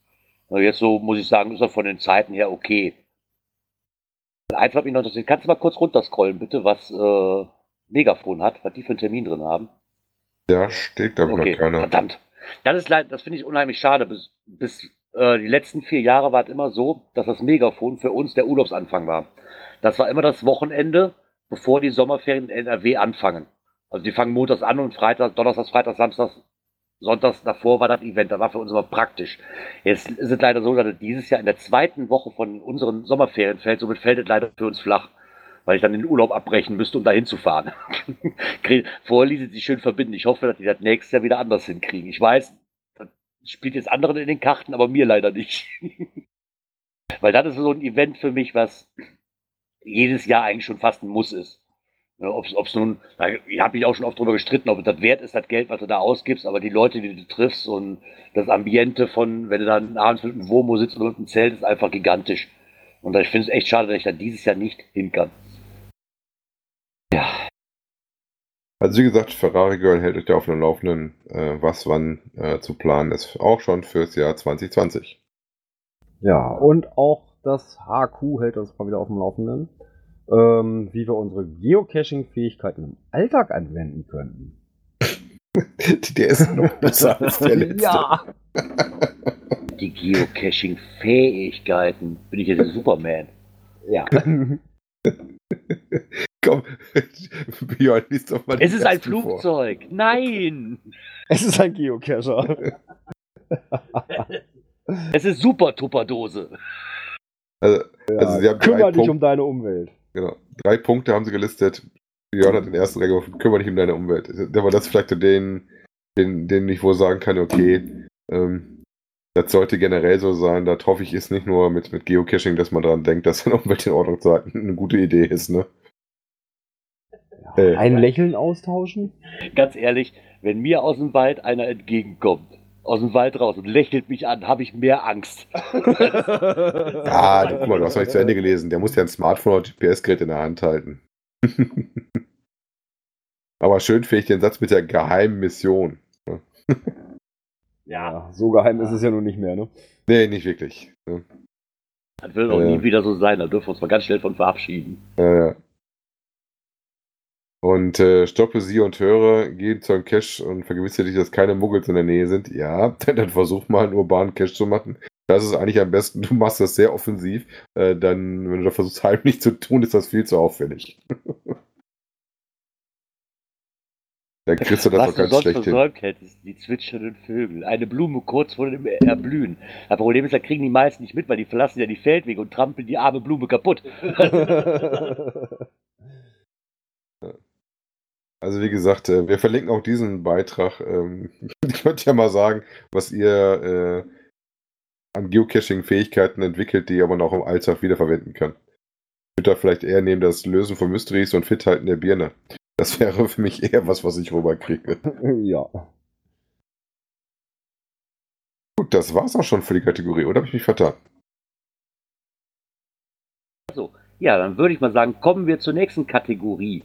Also jetzt so, muss ich sagen, ist er von den Zeiten her okay. Hat mich noch interessiert. Kannst du mal kurz runterscrollen, bitte, was äh, Megafon hat, was die für einen Termin drin haben? Ja, steht da Okay, noch keiner. verdammt. Das ist leid, das finde ich unheimlich schade. Bis, bis äh, die letzten vier Jahre war es immer so, dass das Megafon für uns der Urlaubsanfang war. Das war immer das Wochenende, bevor die Sommerferien in NRW anfangen. Also die fangen montags an und Freitag, Donnerstag, Freitag, Samstag, Sonntags davor war das Event. Das war für uns immer praktisch. Jetzt ist es leider so, dass es dieses Jahr in der zweiten Woche von unseren Sommerferien fällt. Somit fällt es leider für uns flach. Weil ich dann den Urlaub abbrechen müsste, um da hinzufahren. Vorher ließ es sich schön verbinden. Ich hoffe, dass die das nächstes Jahr wieder anders hinkriegen. Ich weiß, das spielt jetzt anderen in den Karten, aber mir leider nicht. Weil das ist so ein Event für mich, was jedes Jahr eigentlich schon fast ein Muss ist. Ob es nun, da habe ich auch schon oft drüber gestritten, ob es das wert ist, das Geld, was du da ausgibst, aber die Leute, die du triffst und das Ambiente von, wenn du dann abends mit einem Womo sitzt oder mit einem Zelt, ist einfach gigantisch. Und ich finde es echt schade, dass ich da dieses Jahr nicht hin kann. Ja, Also wie gesagt, Ferrari Girl hält euch da auf dem Laufenden, äh, was wann äh, zu planen ist. Auch schon fürs Jahr 2020. Ja, und auch das HQ hält uns mal wieder auf dem Laufenden, ähm, wie wir unsere Geocaching-Fähigkeiten im Alltag anwenden könnten. Der ist noch besser als der letzte. Ja. die Geocaching-Fähigkeiten. Bin ich jetzt der Superman? ja. Komm, Björn, lies doch mal Es den ist ein ersten vor. Flugzeug. Nein! es ist ein Geocacher. Es ist super Tupperdose. Also, also sie haben drei, Kümmer dich Punkt, um deine Umwelt. genau, drei Punkte haben sie gelistet. Björn hat den ersten reingeworfen, kümmere dich um deine Umwelt. Aber das ist vielleicht so den, den, den ich wohl sagen kann, okay, ähm, das sollte generell so sein. Da hoffe ich, ist nicht nur mit, mit Geocaching, dass man daran denkt, dass seine Umwelt in Ordnung zu halten, eine gute Idee ist, ne? Äh, Ein Lächeln austauschen? Ganz ehrlich, wenn mir aus dem Wald einer entgegenkommt, aus dem Wald raus und lächelt mich an, habe ich mehr Angst. Ah, du, guck mal, du hast noch nicht zu Ende gelesen. Der muss ja ein Smartphone oder GPS-Gerät in der Hand halten. Aber schön finde ich den Satz mit der geheimen Mission. Ja, so geheim ist es ja nun nicht mehr, ne? Nee, nicht wirklich. ne? Das wird auch Äh. nie wieder so sein, da dürfen wir uns mal ganz schnell von verabschieden. Äh, und äh, stoppe sie und höre, geh zu einem Cache und vergewissere dich, dass keine Muggels in der Nähe sind. Ja, dann versuch mal einen urbanen Cache zu machen. Das ist eigentlich am besten. Du machst das sehr offensiv. Äh, dann, wenn du das versuchst, heimlich zu tun, ist das viel zu auffällig. dann kriegst du das Was doch ganz schlecht hin. hättest, die zwitschernden Vögel. Eine Blume kurz vor dem Erblühen. Das Problem ist, da kriegen die meisten nicht mit, weil die verlassen ja die Feldwege und trampeln die arme Blume kaputt. Also wie gesagt, äh, wir verlinken auch diesen Beitrag. Ähm, ihr könnt ja mal sagen, was ihr, äh, an Geocaching-Fähigkeiten entwickelt, die man auch im Alltag wiederverwenden kann. Ich würde da vielleicht eher nehmen das Lösen von Mysteries und Fithalten der Birne. Das wäre für mich eher was, was ich rüberkriege. ja. Gut, das war's auch schon für die Kategorie, oder habe ich mich vertan? So, ja, dann würde ich mal sagen, kommen wir zur nächsten Kategorie.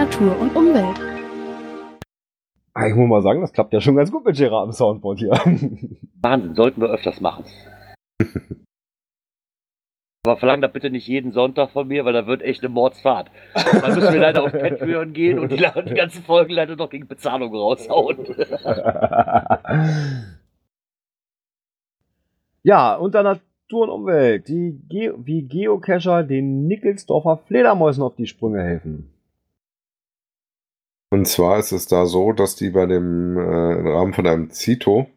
Natur und Umwelt. Ich muss mal sagen, das klappt ja schon ganz gut mit Gerard im Soundboard hier. Wahnsinn, sollten wir öfters machen. Aber verlang das bitte nicht jeden Sonntag von mir, weil da wird echt eine Mordsfahrt. Dann müssen wir leider auf Patreon gehen und die, die ganzen Folgen leider noch gegen Bezahlung raushauen. ja, unter Natur und Umwelt, die Ge wie Geocacher den Nickelsdorfer Fledermäusen auf die Sprünge helfen. Und zwar ist es da so, dass die bei dem äh, im Rahmen von einem Zito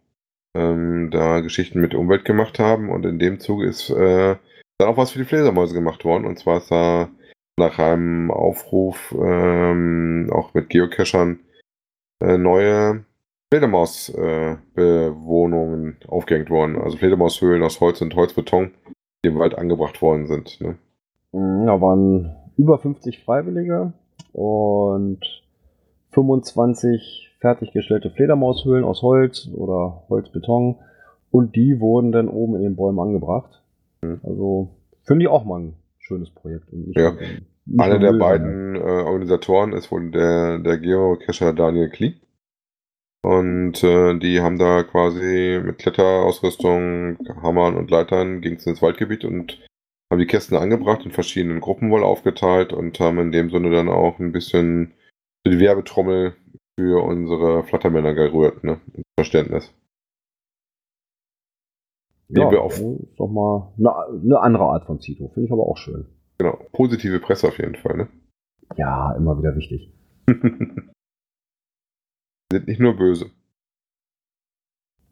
ähm, da Geschichten mit Umwelt gemacht haben und in dem Zuge ist äh, dann auch was für die Fledermäuse gemacht worden. Und zwar ist da nach einem Aufruf ähm, auch mit Geocachern äh, neue Fledermausbewohnungen äh, aufgehängt worden. Also Fledermaushöhlen aus Holz und Holzbeton, die im Wald angebracht worden sind. Ne? Da waren über 50 Freiwillige und 25 fertiggestellte Fledermaushöhlen aus Holz oder Holzbeton und die wurden dann oben in den Bäumen angebracht. Also finde ich auch mal ein schönes Projekt. Ja. Einer der beiden äh, Organisatoren ist wohl der, der Geocacher Daniel Klee. Und äh, die haben da quasi mit Kletterausrüstung, Hammern und Leitern ging es ins Waldgebiet und haben die Kästen angebracht, in verschiedenen Gruppen wohl aufgeteilt und haben in dem Sinne dann auch ein bisschen die Werbetrommel für unsere Flattermänner gerührt, ne? Verständnis. Ja, wir auf. ist doch mal eine, eine andere Art von Zito. Finde ich aber auch schön. Genau. Positive Presse auf jeden Fall, ne? Ja, immer wieder wichtig. Sind nicht nur böse.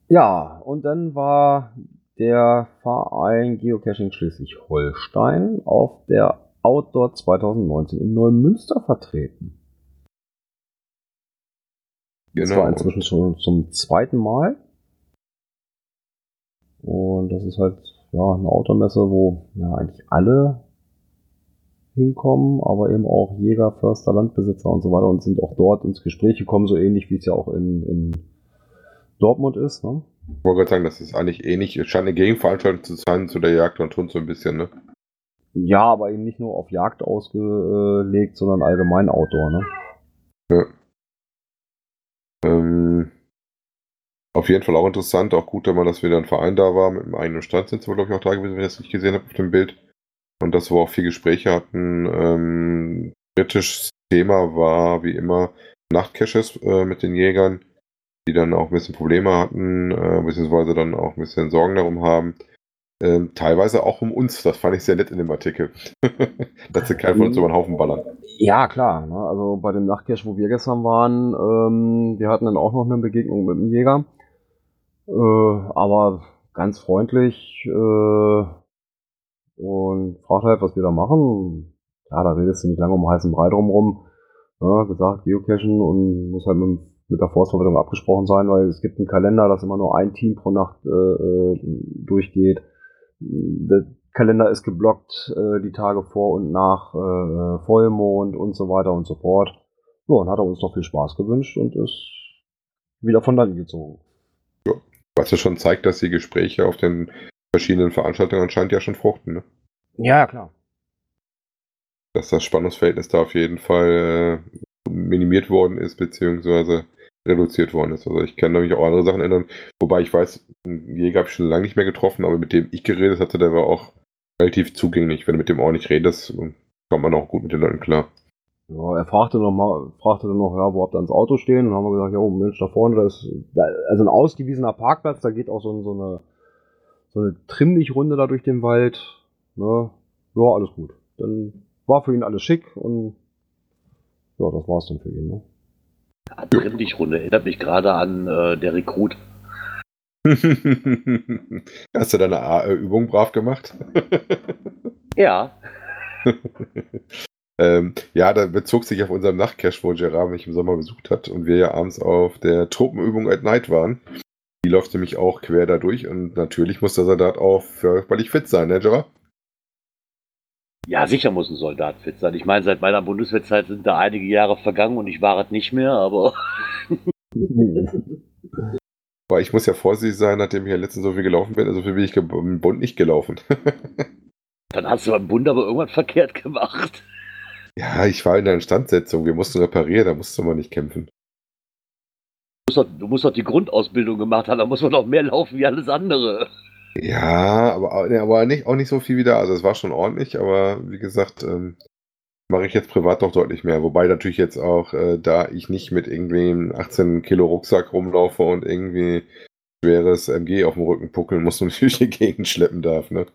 Ja, und dann war der Verein Geocaching Schleswig-Holstein auf der Outdoor 2019 in Neumünster vertreten. Das Genau. war inzwischen schon zum zweiten Mal. Und das ist halt ja eine Outdoor-Messe, wo ja eigentlich alle hinkommen, aber eben auch Jäger, Förster, Landbesitzer und so weiter und sind auch dort ins Gespräch gekommen, so ähnlich wie es ja auch in, in Dortmund ist. Ne? Ich wollte gerade sagen, das ist eigentlich ähnlich. Es scheint eine Gegenveranstaltung zu sein zu der Jagd und Hund so ein bisschen, ne? Ja, aber eben nicht nur auf Jagd ausgelegt, sondern allgemein Outdoor. Ne? Ja. Ähm, auf jeden Fall auch interessant, auch gut, man, dass wieder ein Verein da war, mit einem eigenen Stand sind sie, glaube ich, auch da gewesen, wenn ich das nicht gesehen habe auf dem Bild. Und dass wir auch viel Gespräche hatten. Ähm, kritisches Thema war, wie immer, Nachtcaches äh, mit den Jägern, die dann auch ein bisschen Probleme hatten, äh, beziehungsweise dann auch ein bisschen Sorgen darum haben. Ähm, teilweise auch um uns, das fand ich sehr nett in dem Artikel. dass sie keinen von uns über den Haufen ballern. Ja, klar. Ne? Also bei dem Nachtcache, wo wir gestern waren, ähm, wir hatten dann auch noch eine Begegnung mit dem Jäger. Äh, aber ganz freundlich äh, und fragt halt, was wir da machen. Ja, da redest du nicht lange um heißen Brei drumrum. Ja, gesagt, Geocachen und muss halt mit, mit der Forstverwaltung abgesprochen sein, weil es gibt einen Kalender, dass immer nur ein Team pro Nacht äh, äh, durchgeht. Der Kalender ist geblockt äh, die Tage vor und nach äh, Vollmond und so weiter und so fort. Ja, und hat er uns noch viel Spaß gewünscht und ist wieder von dann gezogen. Was ja schon zeigt, dass die Gespräche auf den verschiedenen Veranstaltungen anscheinend ja schon fruchten, ne? Ja, ja, klar. dass das Spannungsverhältnis da auf jeden Fall äh, minimiert worden ist, beziehungsweise reduziert worden ist. Also ich kann mich auch an andere Sachen erinnern, wobei ich weiß, einen Jäger habe ich schon lange nicht mehr getroffen, aber mit dem ich geredet hatte, der war auch relativ zugänglich. Wenn du mit dem auch nicht redest, kommt man auch gut mit den Leuten klar. Ja, er fragte noch mal, fragte dann noch, ja, wo habt ihr ans Auto stehen? Und haben wir gesagt, ja, oh, Mensch, da vorne, da ist also ein ausgewiesener Parkplatz, da geht auch so, so eine so eine Trimm-dich-Runde da durch den Wald. Ne? Ja, alles gut. Dann war für ihn alles schick und ja, das war's dann für ihn. Ne? Ja, Trimm dich Runde erinnert mich gerade an äh, der Rekrut. Hast du deine A- Übung brav gemacht? Ja, Ähm, ja, da bezog sich auf unseren Nachtcash, wo Gerard mich im Sommer besucht hat und wir ja abends auf der Tropenübung at Night waren. Die läuft nämlich auch quer da durch und natürlich muss der Soldat auch körperlich fit sein, ne, Gerard? Ja, sicher muss ein Soldat fit sein. Ich meine, seit meiner Bundeswehrzeit sind da einige Jahre vergangen und ich war es nicht mehr, aber Aber ich muss ja vorsichtig sein, nachdem ich ja letztens so viel gelaufen bin. Also viel bin ich im Bund nicht gelaufen. dann hast du beim Bund aber irgendwas verkehrt gemacht. ja, ich war in der Instandsetzung. Wir mussten reparieren, da musste man nicht kämpfen. Du musst, doch, du musst doch die Grundausbildung gemacht haben, da muss man doch mehr laufen wie alles andere. Ja, aber, ne, aber nicht, auch nicht so viel wieder. Also es war schon ordentlich, aber wie gesagt, ähm, mache ich jetzt privat doch deutlich mehr. Wobei natürlich jetzt auch, äh, da ich nicht mit irgendwie einem 18 Kilo Rucksack rumlaufe und irgendwie schweres MG auf dem Rücken puckeln muss und durch die Gegend schleppen darf, ne?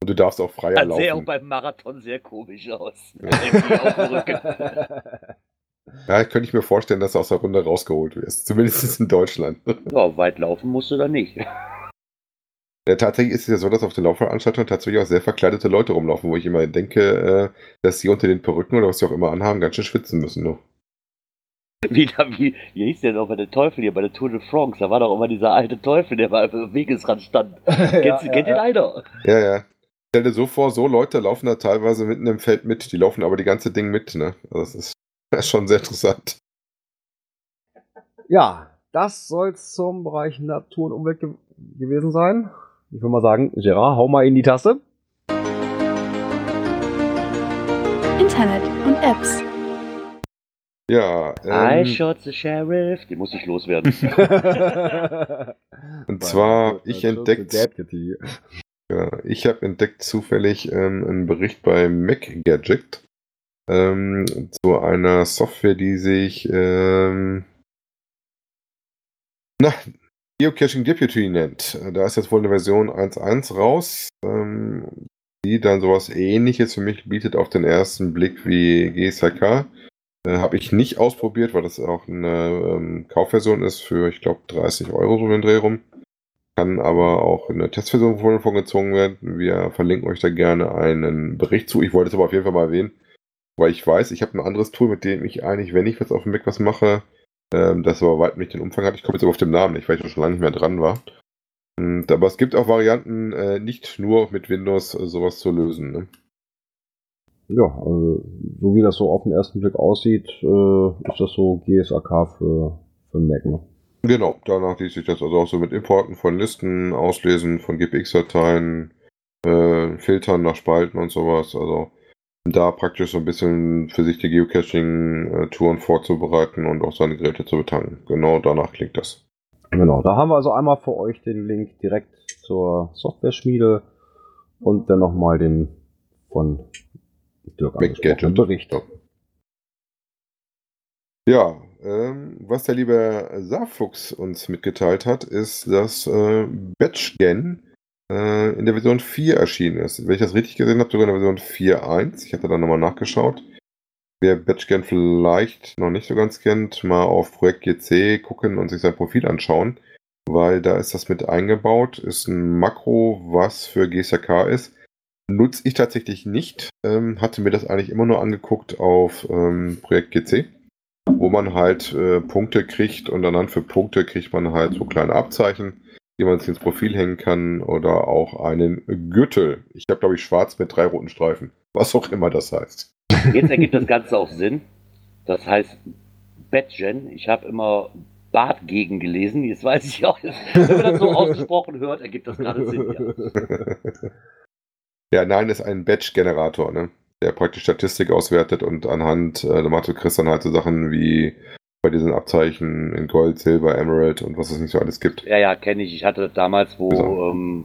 Und du darfst auch freier Das sähe auch laufen. beim Marathon sehr komisch aus. Mit Ja, könnte ich mir vorstellen, dass du aus der Runde rausgeholt wirst. Zumindest in Deutschland. Ja, weit laufen musst du da nicht. Ja, tatsächlich ist es ja so, dass auf den Laufveranstaltungen tatsächlich auch sehr verkleidete Leute rumlaufen, wo ich immer denke, äh, dass die unter den Perücken oder was sie auch immer anhaben, ganz schön schwitzen müssen. Ne? Wie, da, wie, wie hieß der noch bei der Teufel hier, bei der Tour de France? Da war doch immer dieser alte Teufel, der mal am Wegesrand stand. Kennst, du- kennt ihr einer? Ja, ja. Stell dir so vor, so Leute laufen da teilweise mitten im Feld mit. Die laufen aber die ganze Ding mit. Ne? Also das ist, das ist schon sehr interessant. Ja, das soll's zum Bereich Natur und Umwelt ge gewesen sein. Ich würde mal sagen, Gerard, hau mal in die Taste. Internet und Apps. Ja, I ähm, shot the sheriff. Die muss ich loswerden. Und zwar, ich entdeckt-. Ja, ich habe entdeckt zufällig ähm, einen Bericht bei MacGadget ähm, zu einer Software, die sich ähm, na, Geocaching Deputy nennt. Da ist jetzt wohl eine Version 1.1 raus, ähm, die dann sowas ähnliches für mich bietet auf den ersten Blick wie GSHK. Äh, habe ich nicht ausprobiert, weil das auch eine ähm, Kaufversion ist für, ich glaube, 30 Euro so den Dreh rum kann aber auch in der Testversion vorgezogen werden. Wir verlinken euch da gerne einen Bericht zu. Ich wollte es aber auf jeden Fall mal erwähnen, weil ich weiß, ich habe ein anderes Tool, mit dem ich eigentlich, wenn ich was auf dem Mac was mache, ähm, das aber weit nicht den Umfang hat. Ich komme jetzt aber auf den Namen nicht, weil ich da schon lange nicht mehr dran war. Und, aber es gibt auch Varianten, äh, nicht nur mit Windows äh, sowas zu lösen. Ne? Ja, also, so wie das so auf den ersten Blick aussieht, äh, ist das so GSAK für, für Mac. Ne? Genau, danach liest sich das also auch so mit Importen von Listen, Auslesen von GPX-Dateien, äh, Filtern nach Spalten und sowas. Also da praktisch so ein bisschen für sich die Geocaching-Touren vorzubereiten und auch seine Geräte zu betanken. Genau danach klingt das. Genau, da haben wir also einmal für euch den Link direkt zur Software-Schmiede und dann nochmal den von Dirk angesprochenen Bericht. Ja, ähm, was der liebe Saarfuchs uns mitgeteilt hat, ist, dass äh, BatchGen äh, in der Version 4 erschienen ist. Wenn ich das richtig gesehen habe, sogar in der Version 4.1. Ich hatte da nochmal nachgeschaut. Wer BatchGen vielleicht noch nicht so ganz kennt, mal auf Projekt GC gucken und sich sein Profil anschauen, weil da ist das mit eingebaut. Ist ein Makro, was für GSK ist. Nutze ich tatsächlich nicht. Ähm, hatte mir das eigentlich immer nur angeguckt auf ähm, Projekt GC wo man halt äh, Punkte kriegt und dann für Punkte kriegt man halt so kleine Abzeichen, die man sich ins Profil hängen kann oder auch einen Gürtel. Ich habe, glaube ich, schwarz mit drei roten Streifen. Was auch immer das heißt. Jetzt ergibt das Ganze auch Sinn. Das heißt Batgen. Ich habe immer Bart gegen gelesen. Jetzt weiß ich auch, wenn man das so ausgesprochen hört, ergibt das gerade Sinn. Ja. ja, nein, ist ein Batch-Generator, ne? der praktisch Statistik auswertet und anhand, äh, da macht du kriegst dann halt so Sachen wie bei diesen Abzeichen in Gold, Silber, Emerald und was es nicht so alles gibt. Ja, ja, kenne ich. Ich hatte das damals, wo ähm,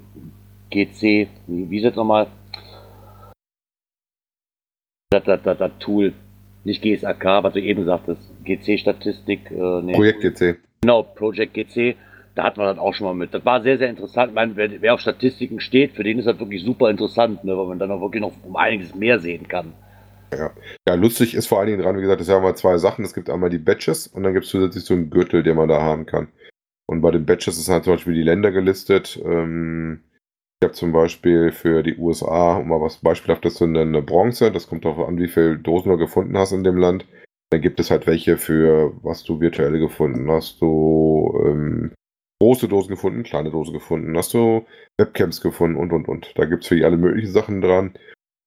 GC, wie, wie ist das nochmal? Das, das, das, das Tool, nicht GSAK, was du eben sagtest, GC-Statistik, äh, nee. Projekt GC. Genau, Project GC, da hat man das auch schon mal mit. Das war sehr, sehr interessant. Ich meine, wer, wer auf Statistiken steht, für den ist das wirklich super interessant, ne, weil man dann auch wirklich noch um einiges mehr sehen kann. Ja, lustig ist vor allen Dingen dran, wie gesagt, es sind ja mal zwei Sachen. Es gibt einmal die Badges und dann gibt es zusätzlich so einen Gürtel, den man da haben kann. Und bei den Badges ist halt zum Beispiel die Länder gelistet. Ähm, Ich habe zum Beispiel für die USA, um mal was Beispielhaftes zu nennen, eine Bronze. Das kommt darauf an, wie viele Dosen du gefunden hast in dem Land. Dann gibt es halt welche für, was du virtuell gefunden hast. Du ähm, große Dosen gefunden, kleine Dosen gefunden, hast du Webcams gefunden und und und. Da gibt es für alle möglichen Sachen dran.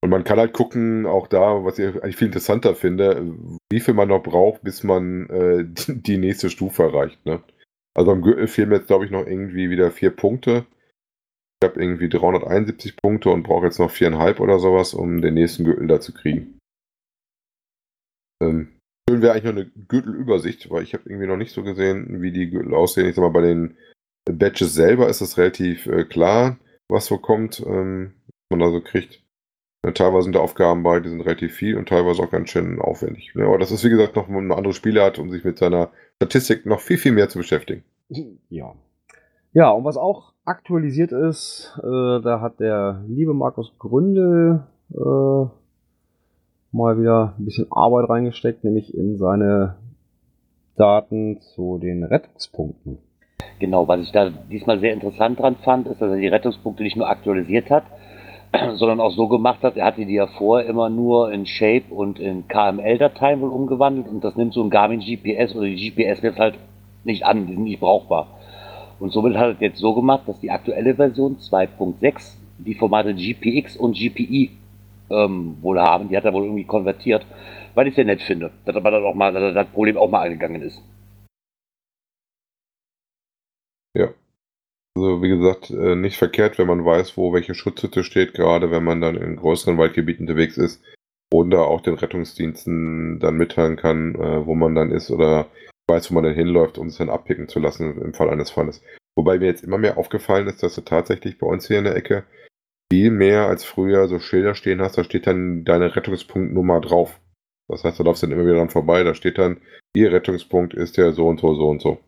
Und man kann halt gucken, auch da, was ich eigentlich viel interessanter finde, wie viel man noch braucht, bis man äh, die nächste Stufe erreicht. Ne? Also am Gürtel fehlen mir jetzt, glaube ich, noch irgendwie wieder vier Punkte. Ich habe irgendwie 371 Punkte und brauche jetzt noch viereinhalb oder sowas, um den nächsten Gürtel da zu kriegen. Ähm, schön wäre eigentlich noch eine Gürtelübersicht, weil ich habe irgendwie noch nicht so gesehen, wie die Gürtel aussehen. Ich sag mal, bei den Badges selber ist es relativ äh, klar, was so kommt, ähm, was man da so kriegt. Ja, teilweise sind da Aufgaben bei, die sind relativ viel und teilweise auch ganz schön aufwendig. Ja, aber das ist, wie gesagt, noch eine andere Spielart, um sich mit seiner Statistik noch viel, viel mehr zu beschäftigen. Ja. Ja, und was auch aktualisiert ist, äh, da hat der liebe Markus Gründel äh, mal wieder ein bisschen Arbeit reingesteckt, nämlich in seine Daten zu den Rettungspunkten. Genau, was ich da diesmal sehr interessant dran fand, ist, dass er die Rettungspunkte nicht nur aktualisiert hat, sondern auch so gemacht hat, er hatte die ja vorher immer nur in Shape und in KML-Dateien wohl umgewandelt und das nimmt so ein Garmin GPS oder die GPS jetzt halt nicht an, die sind nicht brauchbar. Und somit hat er jetzt so gemacht, dass die aktuelle Version 2.6 die Formate GPX und GPI ähm, wohl haben, die hat er wohl irgendwie konvertiert, weil ich es sehr nett finde, dass aber dann auch mal, dass das Problem auch mal angegangen ist. Ja. Also wie gesagt, äh, nicht verkehrt, wenn man weiß, wo welche Schutzhütte steht, gerade wenn man dann in größeren Waldgebieten unterwegs ist oder auch den Rettungsdiensten dann mitteilen kann, äh, wo man dann ist oder weiß, wo man dann hinläuft, um es dann abpicken zu lassen im Fall eines Falles. Wobei mir jetzt immer mehr aufgefallen ist, dass du tatsächlich bei uns hier in der Ecke viel mehr als früher so Schilder stehen hast, da steht dann deine Rettungspunktnummer drauf. Das heißt, du läufst dann immer wieder dran vorbei, da steht dann, ihr Rettungspunkt ist ja so und so, so und so.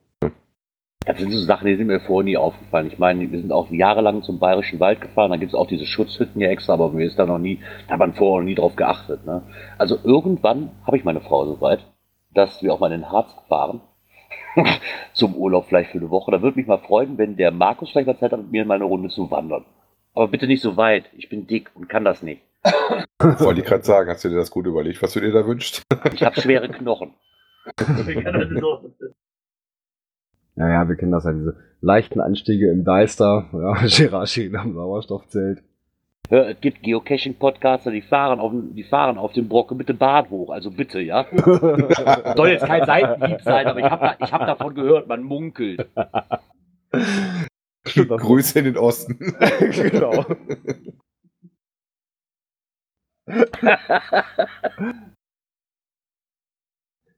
Das sind so Sachen, die sind mir vorher nie aufgefallen. Ich meine, wir sind auch jahrelang zum Bayerischen Wald gefahren, da gibt es auch diese Schutzhütten ja extra, aber mir ist da noch nie, da hat man vorher noch nie drauf geachtet. Ne? Also irgendwann habe ich meine Frau so weit, dass wir auch mal in den Harz fahren. zum Urlaub vielleicht für eine Woche. Da würde mich mal freuen, wenn der Markus vielleicht mal Zeit hat, mit mir mal eine Runde zu wandern. Aber bitte nicht so weit. Ich bin dick und kann das nicht. Wollte ich gerade sagen, hast du dir das gut überlegt, was du dir da wünschst? Ich habe schwere Knochen. Naja, wir kennen das ja, diese leichten Anstiege im Deister, ja, Girashi am Sauerstoffzelt. Hör, es gibt Geocaching-Podcaster, die fahren, auf, die fahren auf dem Brocken mit dem Bad hoch. Also bitte, ja. Soll jetzt kein Seitenhieb sein, aber ich habe da, ich hab davon gehört, man munkelt. Grüße in den Osten. genau.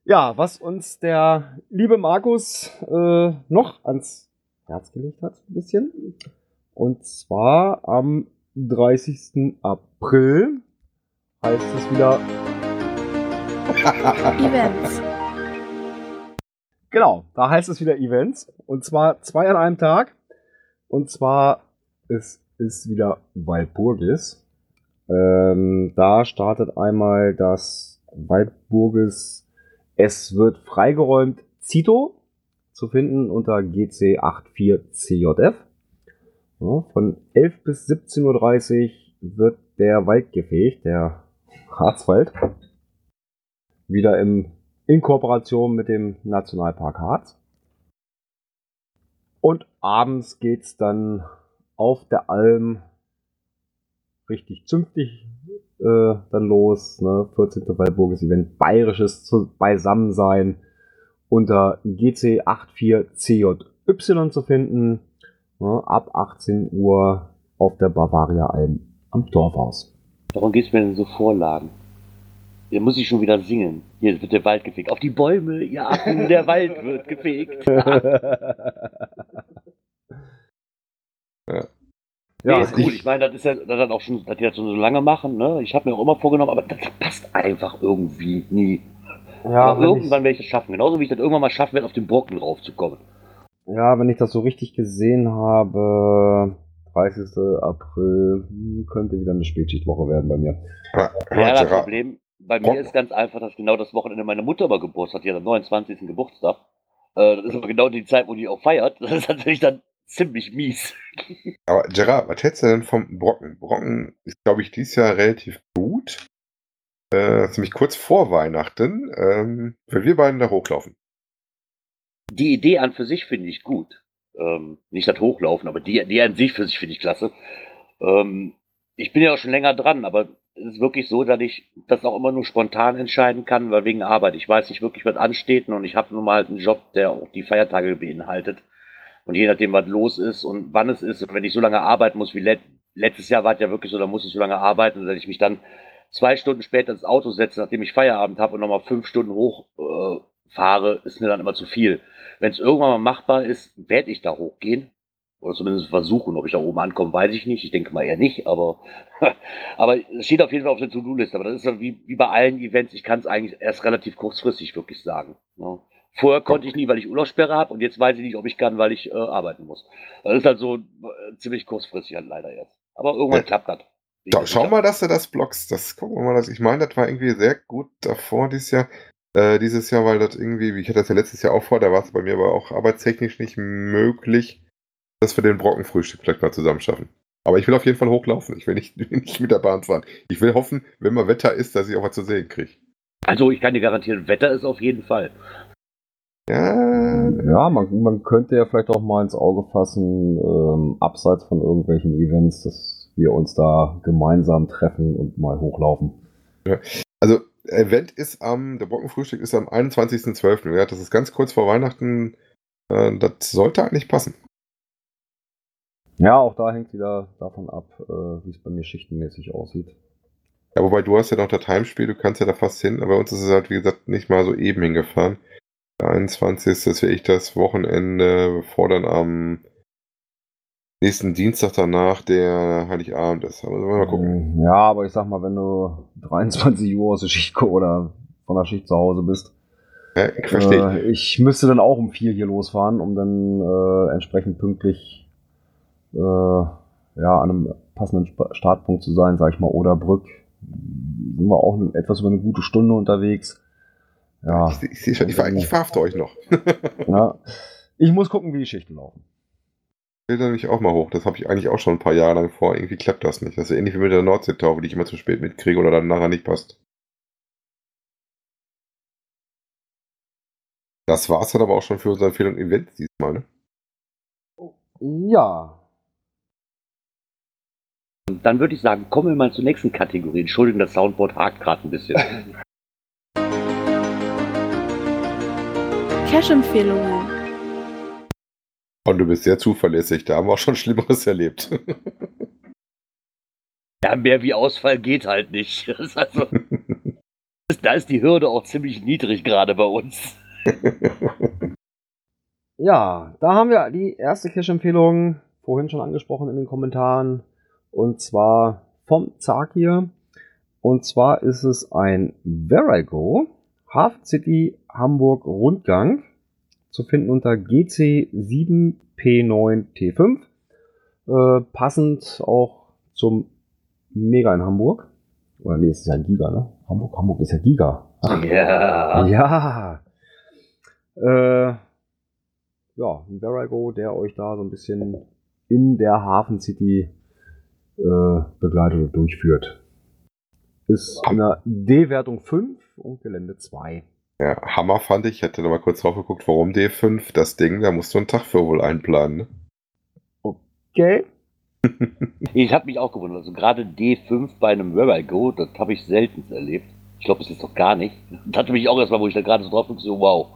Ja, was uns der liebe Markus äh, noch ans Herz gelegt hat, ein bisschen. Und zwar am 30. April heißt es wieder Events. Genau, da heißt es wieder Events. Und zwar zwei an einem Tag. Und zwar es ist wieder Walpurgis. Ähm, da startet einmal das Walpurgis Es wird freigeräumt Zito zu finden unter GC84CJF. Ja, von 11 bis 17.30 Uhr wird der Wald gefegt, der Harzwald. Wieder im, in Kooperation mit dem Nationalpark Harz. Und abends geht's dann auf der Alm richtig zünftig äh, dann los. Ne? 14. Walburges Event, bayerisches zu, Beisammensein unter GC84CJY zu finden. Ne? Ab 18 Uhr auf der Bavaria Alm am Dorfhaus. Warum gibt's mir denn so Vorlagen? Hier muss ich schon wieder singen. Hier wird der Wald gefegt. Auf die Bäume, Affen, der Wald wird gefegt. Ja. Nee, Ja, ist cool. Ich meine, das ist ja das hat auch schon, dass die das schon so lange machen. Ne? Ich habe mir auch immer vorgenommen, aber das passt einfach irgendwie nie. ja, irgendwann werde ich das schaffen. Genauso wie ich das irgendwann mal schaffen werde, auf den Brocken raufzukommen. ich, ja, wenn ich das so richtig gesehen habe, 30. April hm, könnte wieder eine Spätschichtwoche werden bei mir. Ja, das. Problem bei mir ist ganz einfach, dass genau das Wochenende meine Mutter mal Geburtstag hat. Die hat am 29. Geburtstag. Äh, das ist aber genau die Zeit, wo die auch feiert. Das ist natürlich dann ziemlich mies. Aber Gerard, was hältst du denn vom Brocken? Brocken ist, glaube ich, dieses Jahr relativ gut. Äh, ziemlich kurz vor Weihnachten, ähm, wenn wir beiden da hochlaufen. Die Idee an für sich finde ich gut. Ähm, nicht das Hochlaufen, aber die, die an sich für sich finde ich klasse. Ähm, ich bin ja auch schon länger dran, aber es ist wirklich so, dass ich das auch immer nur spontan entscheiden kann, weil wegen Arbeit. Ich weiß nicht wirklich, was ansteht und ich habe nun mal halt einen Job, der auch die Feiertage beinhaltet. Und je nachdem, was los ist und wann es ist, wenn ich so lange arbeiten muss wie let letztes Jahr war es ja wirklich so, da muss ich so lange arbeiten, dass ich mich dann zwei Stunden später ins Auto setze, nachdem ich Feierabend habe und nochmal fünf Stunden hochfahre, äh, fahre, ist mir dann immer zu viel. Wenn es irgendwann mal machbar ist, werde ich da hochgehen. Oder zumindest versuchen. Ob ich da oben ankomme, weiß ich nicht. Ich denke mal eher nicht, aber, aber es steht auf jeden Fall auf der To-Do-Liste. Aber das ist dann wie, wie bei allen Events. Ich kann es eigentlich erst relativ kurzfristig wirklich sagen. Ja. Vorher konnte ich nie, weil ich Urlaubssperre habe und jetzt weiß ich nicht, ob ich kann, weil ich äh, arbeiten muss. Das ist halt so äh, ziemlich kurzfristig halt leider jetzt. Aber irgendwann ja. klappt das. Da, schau mal, dass du das blockst. Das gucken wir mal. Das, ich meine, das war irgendwie sehr gut davor dieses Jahr. Äh, dieses Jahr, weil das irgendwie, ich hatte das ja letztes Jahr auch vor, da war es bei mir aber auch arbeitstechnisch nicht möglich, dass wir den Brockenfrühstück vielleicht mal zusammen schaffen. Aber ich will auf jeden Fall hochlaufen. Ich will nicht, nicht mit der Bahn fahren. Ich will hoffen, wenn mal Wetter ist, dass ich auch was zu sehen kriege. Also ich kann dir garantieren, Wetter ist auf jeden Fall. Ja, ja man, man könnte ja vielleicht auch mal ins Auge fassen, ähm, abseits von irgendwelchen Events, dass wir uns da gemeinsam treffen und mal hochlaufen. Ja. Also Event ist am, der Brockenfrühstück ist am 21.12. Ja, das ist ganz kurz vor Weihnachten. Äh, das sollte eigentlich passen. Ja, auch da hängt wieder davon ab, äh, wie es bei mir schichtenmäßig aussieht. Ja, wobei du hast ja noch das Heimspiel, du kannst ja da fast hin, aber bei uns ist es halt, wie gesagt, nicht mal so eben hingefahren. Der 21. ist wäre ich das Wochenende, bevor dann am nächsten Dienstag danach der Heiligabend ist. Aber mal gucken. Ja, aber ich sag mal, wenn du 23 Uhr aus der Schicht oder von der Schicht zu Hause bist, ja, ich. Äh, ich müsste dann auch um vier hier losfahren, um dann äh, entsprechend pünktlich äh, ja, an einem passenden Startpunkt zu sein, sag ich mal, oder Brück. Sind wir auch etwas über eine gute Stunde unterwegs. Ja. Ich, ich sehe schon, ich, ich verhafte euch noch. ja. Ich muss gucken, wie die Schichten laufen. Ich will da nämlich auch mal hoch. Das habe ich eigentlich auch schon ein paar Jahre lang vor. Irgendwie klappt das nicht. Das ist ähnlich wie mit der Nordseetaufe, die ich immer zu spät mitkriege oder dann nachher nicht passt. Das war's dann aber auch schon für unsere Empfehlung Events diesmal, ne? Ja, dann würde ich sagen, kommen wir mal zur nächsten Kategorie. Entschuldigung, das Soundboard hakt gerade ein bisschen. Cash-Empfehlungen. Und du bist sehr zuverlässig, da haben wir auch schon Schlimmeres erlebt. Ja, mehr wie Ausfall geht halt nicht. Also, da ist die Hürde auch ziemlich niedrig gerade bei uns. Ja, da haben wir die erste Cash-Empfehlung vorhin schon angesprochen in den Kommentaren. Und zwar vom Zakir. Und zwar ist es ein Verigo Hafen City Hamburg Rundgang zu finden unter GC7P9T5. Äh, passend auch zum Mega in Hamburg. Oder nee, es ist ja Giga, ne? Hamburg, Hamburg ist ja Giga. Ja. Ja. Äh, ja, ein Verigo, der euch da so ein bisschen in der Hafen City äh, begleitet und durchführt. Ist in der D-Wertung 5 und Gelände 2. Ja, Hammer fand ich. Ich hätte noch mal kurz drauf geguckt, warum D5. Das Ding, da musst du einen Tag für wohl einplanen. Ne? Okay. ich habe mich auch gewundert. Also gerade D5 bei einem Where Go, das habe ich selten erlebt. Ich glaube, es ist doch gar nicht. Das hatte mich auch erstmal, wo ich da gerade so drauf gucke, so wow.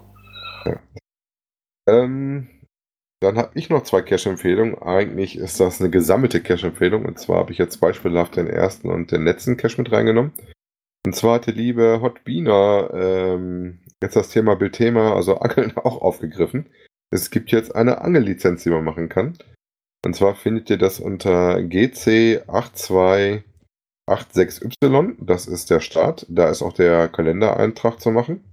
Ja. Ähm, dann habe ich noch zwei Cache-Empfehlungen. Eigentlich ist das eine gesammelte Cache-Empfehlung. Und zwar habe ich jetzt beispielhaft den ersten und den letzten Cache mit reingenommen. Und zwar hat die liebe Hotbeaner ähm, jetzt das Thema Bildthema, also Angeln, auch aufgegriffen. Es gibt jetzt eine Angellizenz, die man machen kann. Und zwar findet ihr das unter GC8286Y. Das ist der Start. Da ist auch der Kalendereintrag zu machen.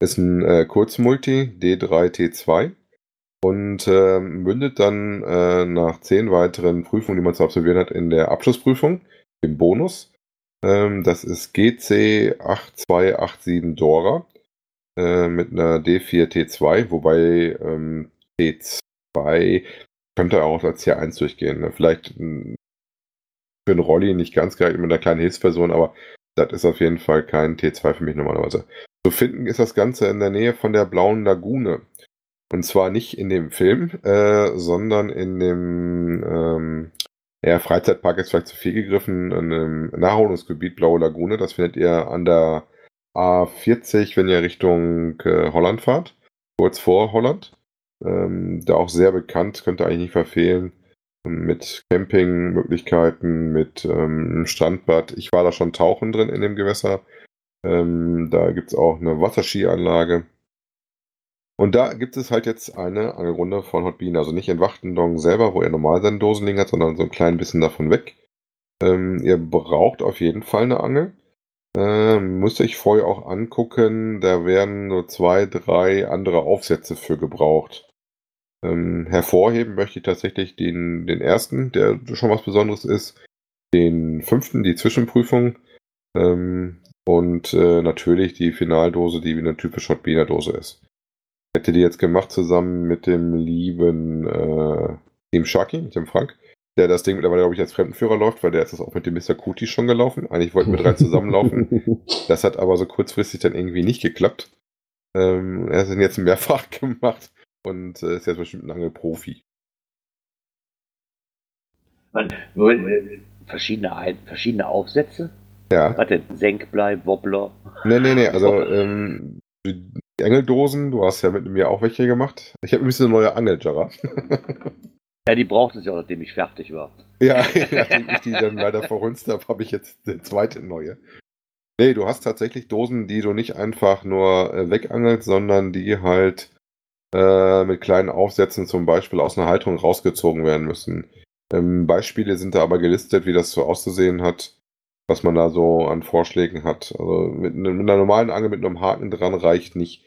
Ist ein äh, Kurzmulti D3T2 und äh, mündet dann äh, nach zehn weiteren Prüfungen, die man zu absolvieren hat, in der Abschlussprüfung, im Bonus. Ähm, das ist GC8287 Dora äh, mit einer D4 T2, wobei ähm, T2 T2 könnte auch als T1 durchgehen. Ne? Vielleicht für einen Rolli nicht ganz geeignet mit einer kleinen Hilfsperson, aber das ist auf jeden Fall kein T2 für mich normalerweise. Zu finden ist das Ganze in der Nähe von der Blauen Lagune. Und zwar nicht in dem Film, äh, sondern in dem ähm, ja, Freizeitpark ist vielleicht zu viel gegriffen, in einem Naherholungsgebiet Blaue Lagune. Das findet ihr an der A40, wenn ihr Richtung äh, Holland fahrt, kurz vor Holland. Ähm, da auch sehr bekannt, könnt ihr eigentlich nicht verfehlen. Mit Campingmöglichkeiten, mit ähm, Strandbad. Ich war da schon tauchen drin in dem Gewässer. Ähm, da gibt es auch eine Wasserskianlage. Und da gibt es halt jetzt eine Angelrunde von Hot Bean. Also nicht in Wachtendong selber, wo er normal seine Dosen liegen hat, sondern so ein klein bisschen davon weg. Ähm, ihr braucht auf jeden Fall eine Angel. Ähm, müsst ihr euch vorher auch angucken. Da werden nur zwei, drei andere Aufsätze für gebraucht. Ähm, hervorheben möchte ich tatsächlich den, den ersten, der schon was Besonderes ist. Den fünften, die Zwischenprüfung. Ähm, und äh, natürlich die Finaldose, die wie eine typische Hot Beaner Dose ist hätte die jetzt gemacht zusammen mit dem lieben äh, Team Sharky, mit dem Frank, der das Ding mittlerweile, glaube ich, als Fremdenführer läuft, weil der ist das auch mit dem Mr. Kuti schon gelaufen. Eigentlich wollten wir drei zusammenlaufen. Das hat aber so kurzfristig dann irgendwie nicht geklappt. Ähm, er hat ihn jetzt mehrfach gemacht und äh, ist jetzt bestimmt ein Angelprofi. Man, verschiedene, verschiedene Aufsätze? Ja. Warte, Senkblei, Wobbler. Nee, nee, nee, also ähm, die Angeldosen, du hast ja mit mir auch welche gemacht. Ich habe ein bisschen eine neue Angeljarra. ja, die braucht es ja, nachdem ich fertig war. Ja, nachdem ich die dann leider verhunzt habe, habe ich jetzt eine zweite neue. Nee, du hast tatsächlich Dosen, die du nicht einfach nur äh, wegangelst, sondern die halt äh, mit kleinen Aufsätzen zum Beispiel aus einer Haltung rausgezogen werden müssen. Ähm, Beispiele sind da aber gelistet, wie das so auszusehen hat was man da so an Vorschlägen hat. Also mit, mit einer normalen Angel mit einem Haken dran reicht nicht.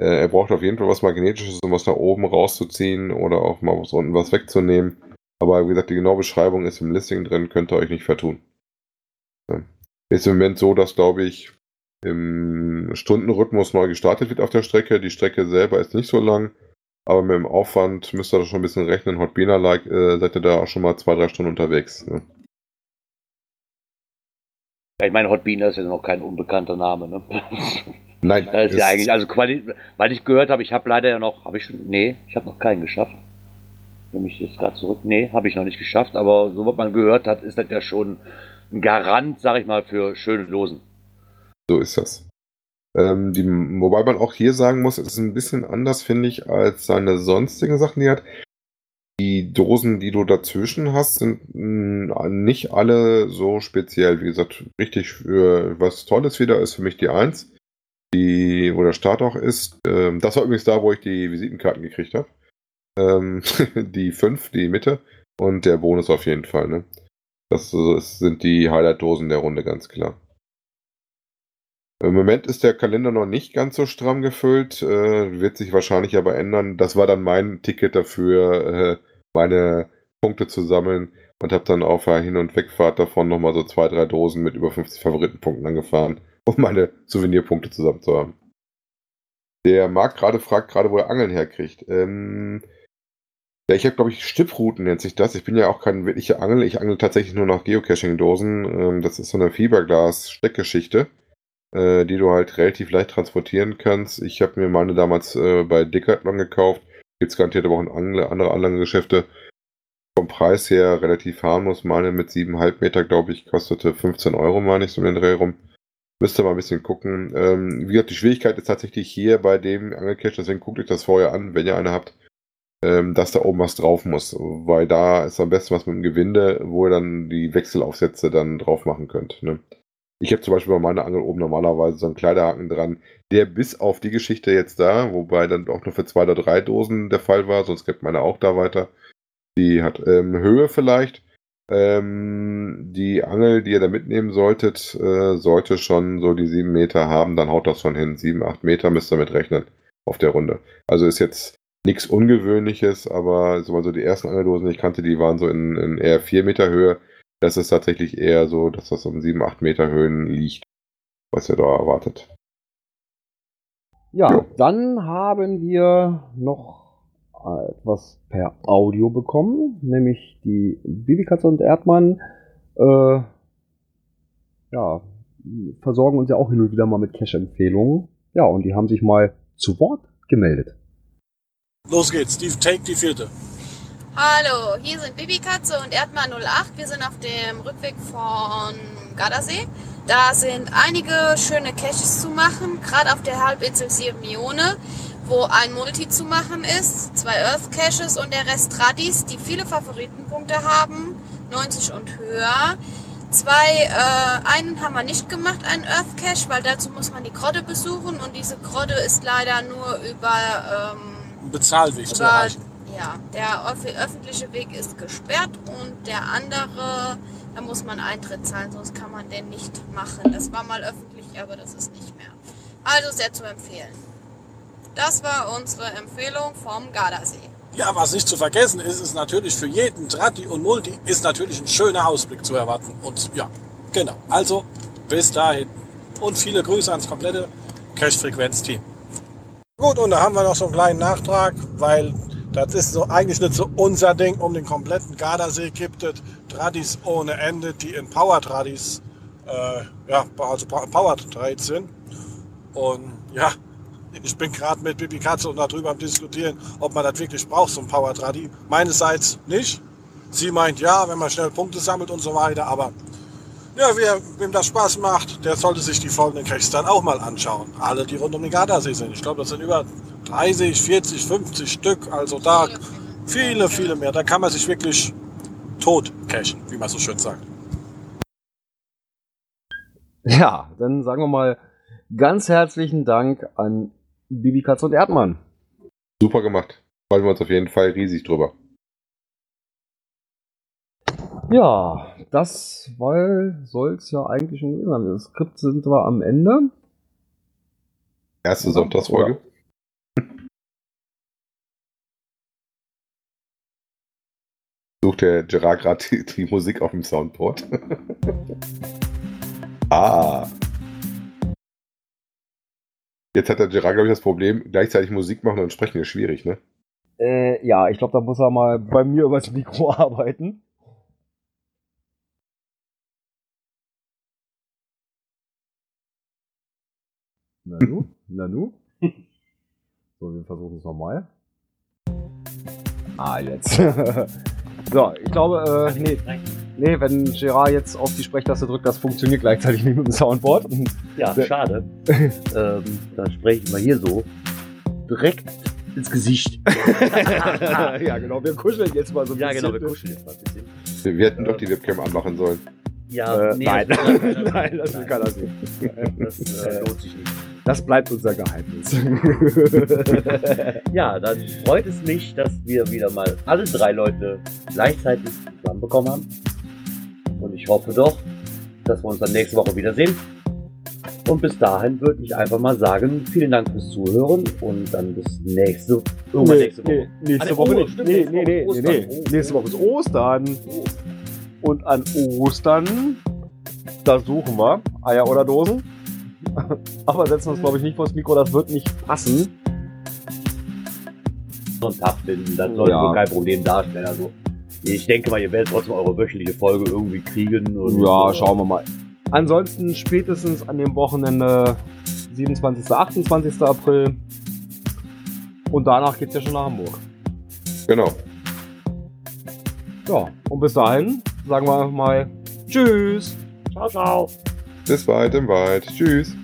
Äh, er braucht auf jeden Fall was Magnetisches, um was nach oben rauszuziehen oder auch mal was unten was wegzunehmen. Aber wie gesagt, die genaue Beschreibung ist im Listing drin, könnt ihr euch nicht vertun. Ja. Ist im Moment so, dass, glaube ich, im Stundenrhythmus neu gestartet wird auf der Strecke. Die Strecke selber ist nicht so lang, aber mit dem Aufwand müsst ihr da schon ein bisschen rechnen. Hotbina-like äh, seid ihr da auch schon mal zwei, drei Stunden unterwegs. Ne? Ich meine, Hot Bean ist ja noch kein unbekannter Name. Ne? Nein, das ist ja eigentlich, also weil ich gehört habe, ich habe leider ja noch, habe ich schon, nee, ich habe noch keinen geschafft. Nehme ich jetzt gerade zurück, nee, habe ich noch nicht geschafft, aber so was man gehört hat, ist das ja schon ein Garant, sag ich mal, für schöne Dosen. So ist das. Ähm, die, wobei man auch hier sagen muss, es ist ein bisschen anders, finde ich, als seine sonstigen Sachen, die er hat. Die Dosen, die du dazwischen hast, sind hm, nicht alle so speziell. Wie gesagt, richtig für was Tolles wieder ist für mich die 1, die, wo der Start auch ist. Ähm, das war übrigens da, wo ich die Visitenkarten gekriegt habe. Ähm, die 5, die Mitte und der Bonus auf jeden Fall. Ne? Das, das sind die Highlight-Dosen der Runde, ganz klar. Im Moment ist der Kalender noch nicht ganz so stramm gefüllt, äh, wird sich wahrscheinlich aber ändern. Das war dann mein Ticket dafür, äh, meine Punkte zu sammeln und habe dann auf der Hin- und Wegfahrt davon nochmal so zwei, drei Dosen mit über 50 Favoritenpunkten angefahren, um meine Souvenirpunkte zusammen zu haben. Der Marc gerade fragt gerade, wo er Angeln herkriegt. Ähm, ja, ich habe, glaube ich, Stipprouten nennt sich das. Ich bin ja auch kein wirklicher Angel. Ich angel tatsächlich nur nach Geocaching-Dosen. Ähm, das ist so eine Fiberglas-Steckgeschichte äh, die du halt relativ leicht transportieren kannst. Ich habe mir meine damals äh, bei Decathlon gekauft. Gibt es garantiert aber auch in andere, andere Anlagengeschäfte. Vom Preis her relativ harmlos. Meine mit 7,5 Meter, glaube ich, kostete 15 Euro, meine ich, so in den Dreh rum. Müsst ihr mal ein bisschen gucken. Ähm, wie gesagt, die Schwierigkeit ist tatsächlich hier bei dem Angelcache, deswegen guckt euch das vorher an, wenn ihr eine habt, ähm, dass da oben was drauf muss. Weil da ist am besten was mit dem Gewinde, wo ihr dann die Wechselaufsätze dann drauf machen könnt. Ne? Ich habe zum Beispiel bei meiner Angel oben normalerweise so einen Kleiderhaken dran, der bis auf die Geschichte jetzt da, wobei dann auch nur für zwei oder drei Dosen der Fall war, sonst gibt meine auch da weiter. Die hat ähm, Höhe vielleicht. Ähm, die Angel, die ihr da mitnehmen solltet, äh, sollte schon so die sieben Meter haben, dann haut das schon hin. Sieben, acht Meter müsst ihr mit rechnen auf der Runde. Also ist jetzt nichts Ungewöhnliches, aber so also die ersten Angeldosen, die ich kannte, die waren so in, in eher vier Meter Höhe. Das ist tatsächlich eher so, dass das um 7, 8 Meter Höhen liegt, was ihr da erwartet. Ja, jo. dann haben wir noch etwas per Audio bekommen, nämlich die Bibikatze und Erdmann. Äh, ja, versorgen uns ja auch hin und wieder mal mit Cash-Empfehlungen. Ja, und die haben sich mal zu Wort gemeldet. Los geht's, Steve, take die vierte. Hallo, hier sind Bibikatze und Erdmann 08. Wir sind auf dem Rückweg von Gardasee. Da sind einige schöne Caches zu machen, gerade auf der Halbinsel Sirmione, wo ein Multi zu machen ist, zwei Earth Caches und der Rest Tradis, die viele Favoritenpunkte haben, 90 und höher. Zwei, äh, einen haben wir nicht gemacht, einen Earth Cache, weil dazu muss man die Grotte besuchen und diese Grotte ist leider nur über, ähm, Bezahlweg zu erreichen. ja, der öff- öffentliche Weg ist gesperrt und der andere, da muss man Eintritt zahlen, sonst kann man den nicht machen. Das war mal öffentlich, aber das ist nicht mehr. Also sehr zu empfehlen. Das war unsere Empfehlung vom Gardasee. Ja, was nicht zu vergessen ist, ist natürlich für jeden Tratti und Multi ist natürlich ein schöner Ausblick zu erwarten. Und ja, genau. Also bis dahin. Und viele Grüße ans komplette Cash-Frequenz-Team. Gut, und da haben wir noch so einen kleinen Nachtrag, weil das ist so eigentlich nicht so unser Ding. Um den kompletten Gardasee gibt es Tradis ohne Ende, die in Power Tradis, äh, ja, also Power Trades sind. Und ja, ich bin gerade mit Bibi Katze und darüber am diskutieren, ob man das wirklich braucht, so ein Power Tradi. Meinerseits nicht. Sie meint ja, wenn man schnell Punkte sammelt und so weiter, aber ja, wer, wem das Spaß macht, der sollte sich die folgenden Caches dann auch mal anschauen. Alle, die rund um den Gardasee sind. Ich glaube, das sind über 30, 40, 50 Stück. Also da viele, viele mehr. Da kann man sich wirklich tot cashen, wie man so schön sagt. Ja, dann sagen wir mal ganz herzlichen Dank an Bibi Katze und Erdmann. Super gemacht. Freuen wir uns auf jeden Fall riesig drüber. Ja, das soll es ja eigentlich schon gewesen sein. Das Skript sind wir am Ende. Erste Sonntagsfolge. Sucht der Gerard gerade die, die Musik auf dem Soundboard? ah. Jetzt hat der Gerard, glaube ich, das Problem, gleichzeitig Musik machen und sprechen ist schwierig, ne? Äh, ja, ich glaube, da muss er mal bei mir übers Mikro arbeiten. Nanu? Nanu? So, wir versuchen es nochmal. Ah, jetzt. so, ich glaube, äh, nee, nee, wenn Gerard jetzt auf die Sprechtaste drückt, das funktioniert gleichzeitig nicht mit dem Soundboard. Ja, schade. ähm, dann spreche ich mal hier so direkt ins Gesicht. ja, genau, wir kuscheln jetzt mal so ein ja, bisschen. genau, wir kuscheln jetzt mal ein bisschen. Wir, wir hätten doch die Webcam anmachen sollen. Ja, Äh, nein. das Nein, sehen. das will keiner sehen. Das äh, lohnt sich nicht. Das bleibt unser Geheimnis. Ja, dann freut es mich, dass wir wieder mal alle drei Leute gleichzeitig zusammenbekommen haben. Und ich hoffe doch, dass wir uns dann nächste Woche wiedersehen. Und bis dahin würde ich einfach mal sagen, vielen Dank fürs Zuhören und dann bis nächste, irgendwann nächste Woche. Nee, nächste Woche oh, nicht. stimmt, Nee, nächste nee, nee, Woche nee, Ostern. nee. Oh. Nächste Woche ist Ostern. Und an Ostern, da suchen wir Eier oder Dosen. Aber setzen wir uns, glaube ich, nicht vors Mikro, das wird nicht passen. so einen Tag finden. Das sollte Ja. wohl kein Problem darstellen. Also, ich denke mal, ihr werdet trotzdem eure wöchentliche Folge irgendwie kriegen. Und, Ja, äh, schauen wir mal. Ansonsten spätestens an dem Wochenende 27. 28. April. Und danach geht's ja schon nach Hamburg. Genau. Ja, und bis dahin sagen wir mal Tschüss. Ciao, ciao. Bis bald im Wald. Tschüss.